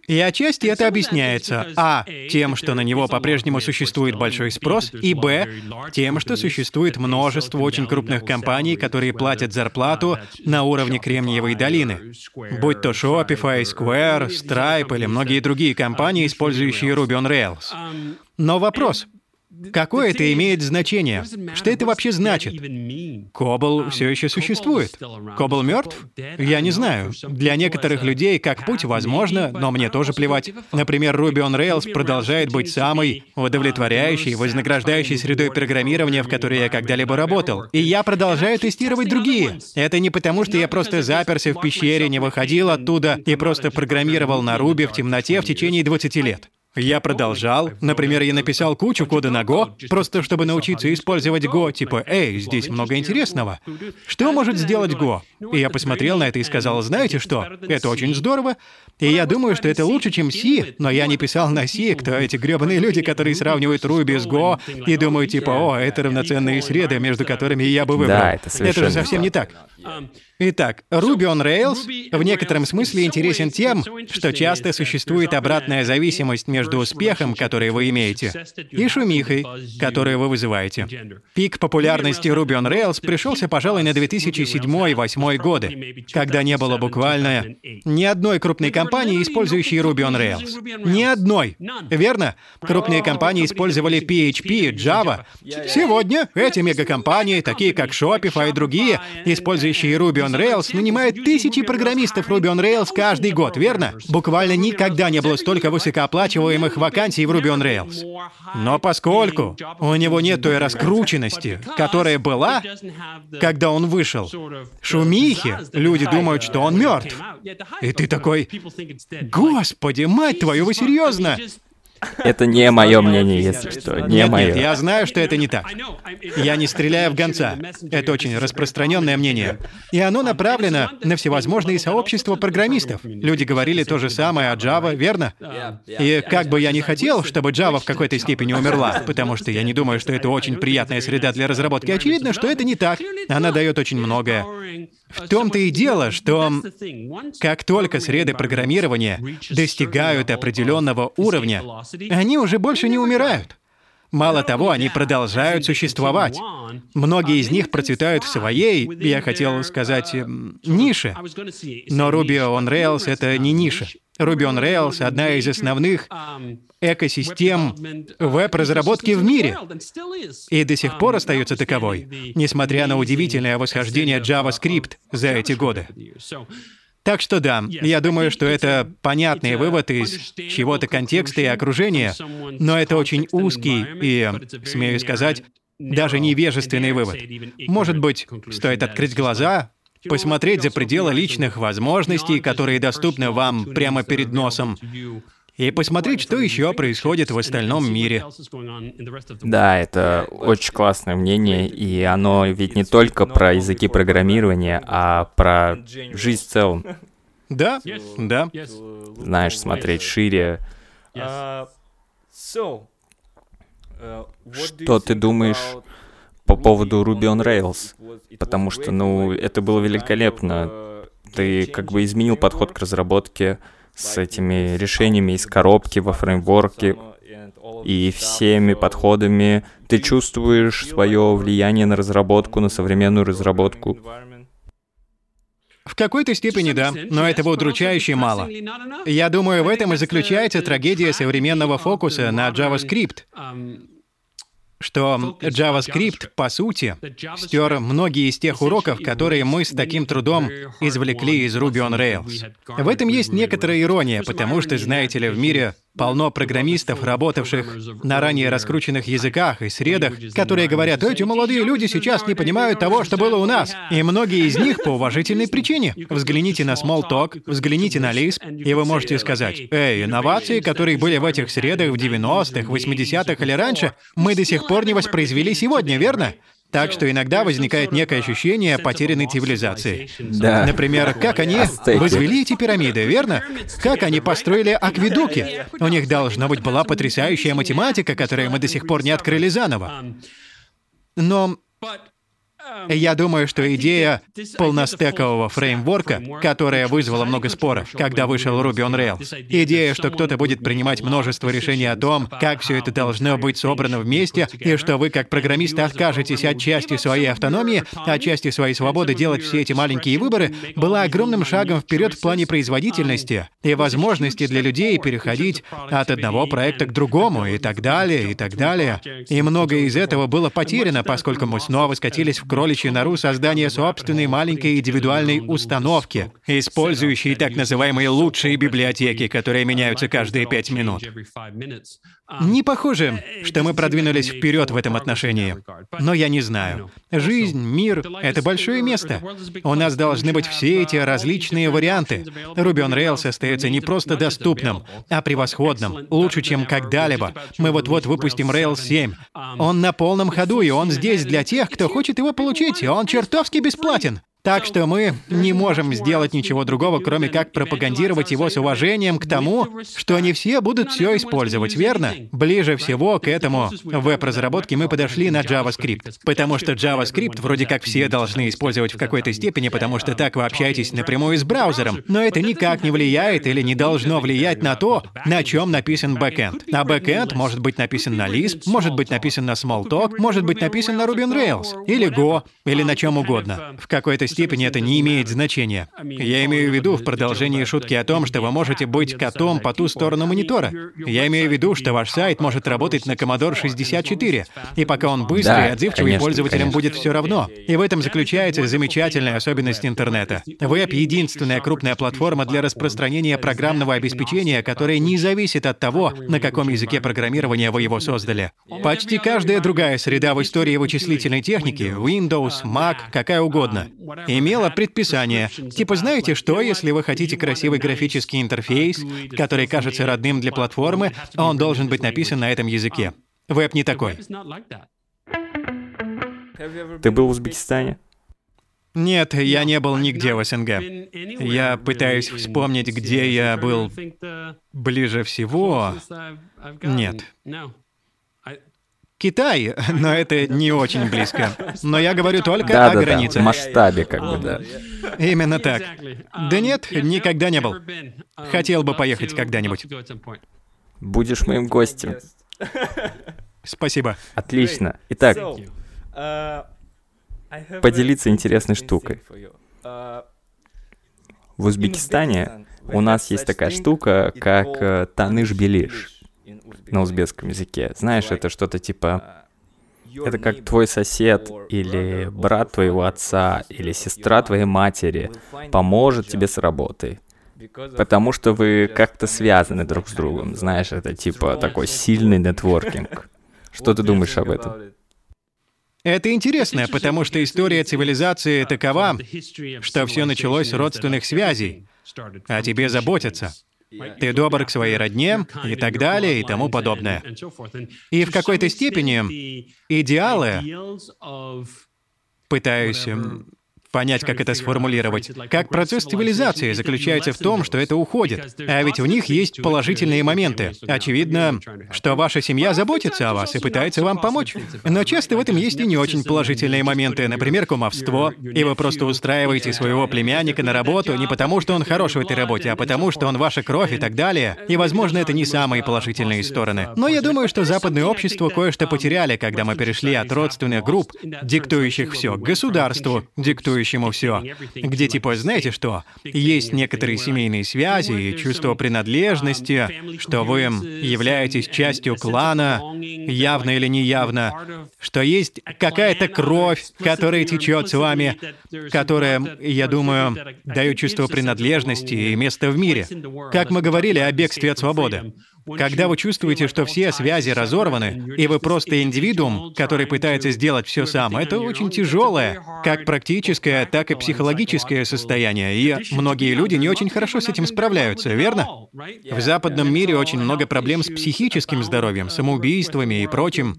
И отчасти это объясняется а. тем, что на него по-прежнему существует большой спрос, и б. тем, что существует множество очень крупных компаний, которые платят зарплату на уровне Кремниевой долины. Будь то Shopify, Square, Stripe или многие другие компании, использующие Ruby on Rails. Но вопрос — Какое это имеет значение? Что это вообще значит? Кобл все еще существует. Кобл мертв? Я не знаю. Для некоторых людей как путь возможно, но мне тоже плевать. Например, Ruby on Rails продолжает быть самой удовлетворяющей, вознаграждающей средой программирования, в которой я когда-либо работал. И я продолжаю тестировать другие. Это не потому, что я просто заперся в пещере, не выходил оттуда и просто программировал на Ruby в темноте в течение 20 лет. Я продолжал. Например, я написал кучу кода на Go, просто чтобы научиться использовать Go, типа «Эй, здесь много интересного». Что может сделать Go? И я посмотрел на это и сказал, знаете что, это очень здорово, и я думаю, что это лучше, чем C, но я не писал на C, кто эти гребаные люди, которые сравнивают Ruby с Go и думают типа «О, это равноценные среды, между которыми я бы выбрал».
Да, это совершенно
Это же совсем не так. Итак, Ruby on Rails в некотором смысле интересен тем, что часто существует обратная зависимость между успехом, который вы имеете, и шумихой, которую вы вызываете. Пик популярности Ruby on Rails пришелся, пожалуй, на 2007-2008 годы, когда не было буквально ни одной крупной компании, использующей Ruby on Rails. Ни одной. Верно? Крупные компании использовали PHP, Java. Сегодня эти мегакомпании, такие как Shopify и другие, использующие Ruby on on Rails нанимает тысячи программистов Ruby on Rails каждый год, верно? Буквально никогда не было столько высокооплачиваемых вакансий в Ruby on Rails. Но поскольку у него нет той раскрученности, которая была, когда он вышел, шумихи, люди думают, что он мертв. И ты такой, господи, мать твою, вы серьезно?
Это не мое мнение, если что, не
нет,
мое.
Нет, я знаю, что это не так. Я не стреляю в гонца. Это очень распространенное мнение. И оно направлено на всевозможные сообщества программистов. Люди говорили то же самое о Java, верно? И как бы я не хотел, чтобы Java в какой-то степени умерла, потому что я не думаю, что это очень приятная среда для разработки, очевидно, что это не так. Она дает очень многое. В том-то и дело, что как только среды программирования достигают определенного уровня, они уже больше не умирают. Мало того, они продолжают существовать. Многие из них процветают в своей, я хотел сказать, нише. Но Ruby on Rails — это не ниша. Ruby on Rails — одна из основных экосистем веб-разработки в мире. И до сих пор остается таковой, несмотря на удивительное восхождение JavaScript за эти годы. Так что да, я думаю, что это понятный вывод из чего-то контекста и окружения, но это очень узкий и, смею сказать, даже невежественный вывод. Может быть, стоит открыть глаза, посмотреть за пределы личных возможностей, которые доступны вам прямо перед носом, и посмотреть, что еще происходит в остальном мире.
Да, это очень классное мнение, и оно ведь не только про языки программирования, а про жизнь в целом.
Да, да.
Знаешь, смотреть шире.
Uh, uh,
что ты думаешь по поводу Ruby on Rails? Потому что, ну, это было великолепно. Ты как бы изменил подход к разработке, с этими решениями из коробки во фреймворке и всеми подходами. Ты чувствуешь свое влияние на разработку, на современную разработку.
В какой-то степени да, но этого удручающе мало. Я думаю, в этом и заключается трагедия современного фокуса на JavaScript что JavaScript, по сути, стер многие из тех уроков, которые мы с таким трудом извлекли из Ruby on Rails. В этом есть некоторая ирония, потому что, знаете ли, в мире Полно программистов, работавших на ранее раскрученных языках и средах, которые говорят, эти молодые люди сейчас не понимают того, что было у нас. И многие из них по уважительной причине. Взгляните на Smalltalk, взгляните на Lisp, и вы можете сказать, эй, инновации, которые были в этих средах в 90-х, 80-х или раньше, мы до сих пор не воспроизвели сегодня, верно? Так что иногда возникает некое ощущение потерянной цивилизации.
Да.
Например, как они возвели эти пирамиды, верно? Как они построили акведуки? У них, должно быть, была потрясающая математика, которую мы до сих пор не открыли заново. Но Я думаю, что идея полностекового фреймворка, которая вызвала много споров, когда вышел Ruby on Rails, идея, что кто-то будет принимать множество решений о том, как все это должно быть собрано вместе, и что вы, как программисты, откажетесь от части своей автономии, от части своей свободы делать все эти маленькие выборы, была огромным шагом вперед в плане производительности и возможности для людей переходить от одного проекта к другому и так далее, и так далее. И многое из этого было потеряно, поскольку мы снова скатились в кроличью нору создания собственной маленькой индивидуальной установки, использующей так называемые лучшие библиотеки, которые меняются каждые пять минут. Не похоже, что мы продвинулись вперед в этом отношении. Но я не знаю. Жизнь, мир — это большое место. У нас должны быть все эти различные варианты. Ruby on Rails остается не просто доступным, а превосходным, лучше, чем когда-либо. Мы вот-вот выпустим Rails 7. Он на полном ходу, и он здесь для тех, кто хочет его получить. Он чертовски бесплатен. Так что мы не можем сделать ничего другого, кроме как пропагандировать его с уважением к тому, что не все будут все использовать, верно? Ближе всего к этому в веб-разработке мы подошли на JavaScript, потому что JavaScript вроде как все должны использовать в какой-то степени, потому что так вы общаетесь напрямую с браузером, но это никак не влияет или не должно влиять на то, на чем написан бэкэнд. А бэкэнд может быть написан на Lisp, может быть написан на Smalltalk, может быть написан на Ruby on Rails, или Go, или на чем угодно. В какой-то степени это не имеет значения. Я имею в виду в продолжении шутки о том, что вы можете быть котом по ту сторону монитора. Я имею в виду, что ваш сайт может работать на Commodore 64, и пока он быстрый да, и отзывчивый, конечно, пользователям конечно. будет все равно. И в этом заключается замечательная особенность интернета. Веб — единственная крупная платформа для распространения программного обеспечения, которая не зависит от того, на каком языке программирования вы его создали. Почти каждая другая среда в истории вычислительной техники — Windows, Mac, какая угодно имела предписание. Типа, знаете что, если вы хотите красивый графический интерфейс, который кажется родным для платформы, он должен быть написан на этом языке. Веб не такой.
Ты был в Узбекистане?
Нет, я не был нигде в СНГ. Я пытаюсь вспомнить, где я был ближе всего. Нет. Китай, [laughs] но это не очень близко. [laughs] Но я говорю только да, о
да,
границах.
Да, в масштабе как бы, да.
Именно так. Да нет, никогда не был. Хотел бы поехать когда-нибудь.
Будешь моим гостем. [laughs]
Спасибо.
Отлично. Итак, поделиться интересной штукой. В Узбекистане у нас есть такая штука, как э, таныш-белиш на узбекском языке. Знаешь, это что-то типа... Это как твой сосед или брат твоего отца или сестра твоей матери поможет тебе с работой. Потому что вы как-то связаны друг с другом. Знаешь, это типа такой сильный нетворкинг. Что ты думаешь об этом?
Это интересно, потому что история цивилизации такова, что все началось с родственных связей, а тебе заботятся ты добр к своей родне и так далее и тому подобное. И в какой-то степени идеалы, пытаюсь понять, как это сформулировать. Как процесс цивилизации заключается в том, что это уходит. А ведь у них есть положительные моменты. Очевидно, что ваша семья заботится о вас и пытается вам помочь. Но часто в этом есть и не очень положительные моменты, например, кумовство. И вы просто устраиваете своего племянника на работу не потому, что он хорош в этой работе, а потому, что он ваша кровь и так далее. И, возможно, это не самые положительные стороны. Но я думаю, что западное общество кое-что потеряли, когда мы перешли от родственных групп, диктующих все, к государству, диктующих диктующему все. Где типа, знаете что, есть некоторые семейные связи и чувство принадлежности, что вы являетесь частью клана, явно или неявно, что есть какая-то кровь, которая течет с вами, которая, я думаю, дает чувство принадлежности и место в мире. Как мы говорили о бегстве от свободы. Когда вы чувствуете, что все связи разорваны, и вы просто индивидуум, который пытается сделать все сам, это очень тяжелое, как практическое, так и психологическое состояние, и многие люди не очень хорошо с этим справляются, верно? В западном мире очень много проблем с психическим здоровьем, самоубийствами и прочим.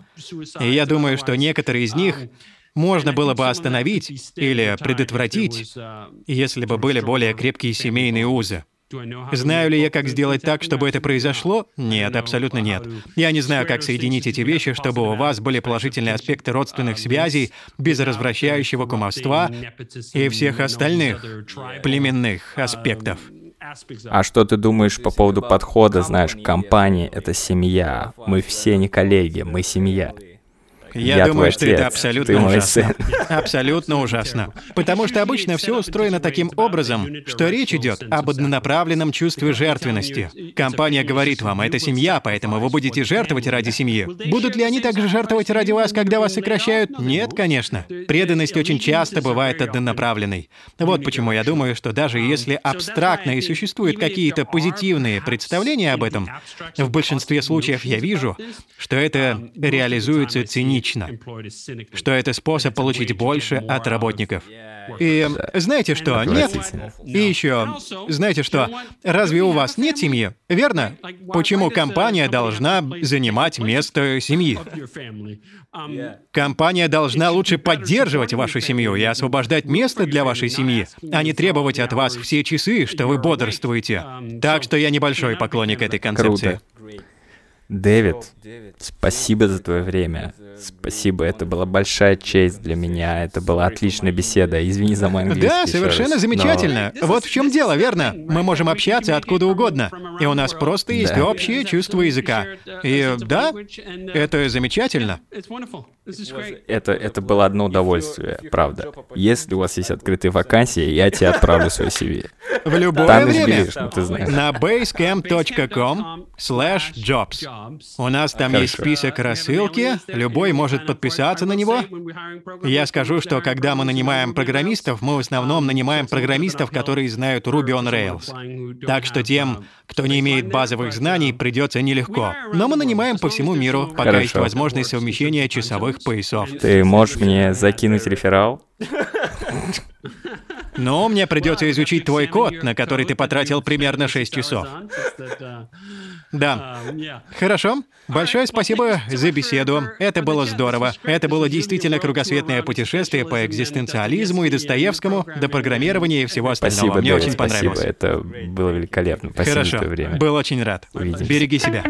И я думаю, что некоторые из них можно было бы остановить или предотвратить, если бы были более крепкие семейные узы. Знаю ли я, как сделать так, чтобы это произошло? Нет, абсолютно нет. Я не знаю, как соединить эти вещи, чтобы у вас были положительные аспекты родственных связей, без развращающего кумовства и всех остальных племенных аспектов.
А что ты думаешь по поводу подхода, знаешь, компания — это семья. Мы все не коллеги, мы семья.
Я, я думаю, что отец. это абсолютно ужасно. Абсолютно ужасно. Потому что обычно все устроено таким образом, что речь идет об однонаправленном чувстве жертвенности. Компания говорит вам, это семья, поэтому вы будете жертвовать ради семьи. Будут ли они также жертвовать ради вас, когда вас сокращают? Нет, конечно. Преданность очень часто бывает однонаправленной. Вот почему я думаю, что даже если абстрактно и существуют какие-то позитивные представления об этом, в большинстве случаев я вижу, что это реализуется цинично цинично, что это способ получить больше от работников. И знаете что? Нет. И еще, знаете что? Разве у вас нет семьи? Верно? Почему компания должна занимать место семьи? Компания должна лучше поддерживать вашу семью и освобождать место для вашей семьи, а не требовать от вас все часы, что вы бодрствуете. Так что я небольшой поклонник этой концепции.
Круто. Дэвид, спасибо за твое время. Спасибо, это была большая честь для меня. Это была отличная беседа. Извини за мой английский.
Да, совершенно замечательно. Но... Вот в чем дело, верно? Мы можем общаться откуда угодно. И у нас просто есть да. общее чувство языка. И да, это замечательно.
Это, это было одно удовольствие, правда. Если у вас есть открытые вакансии, я тебе отправлю свой CV.
В любое Там время. Ну, ты знаешь. На basecamp.com slash jobs. У нас там Хорошо. есть список рассылки, любой может подписаться на него. Я скажу, что когда мы нанимаем программистов, мы в основном нанимаем программистов, которые знают Ruby on Rails. Так что тем, кто не имеет базовых знаний, придется нелегко. Но мы нанимаем по всему миру, пока Хорошо. есть возможность совмещения часовых поясов.
Ты можешь мне закинуть реферал?
Но мне придется изучить твой код, на который ты потратил примерно 6 часов. Да. Хорошо. Большое спасибо за беседу. Это было здорово. Это было действительно кругосветное путешествие по экзистенциализму и Достоевскому, до программирования и всего остального.
Спасибо,
Мне
Дэвид,
очень понравилось.
Спасибо, это было великолепно. Спасибо
Хорошо.
за твое время.
Был очень рад.
Увидимся.
Береги себя.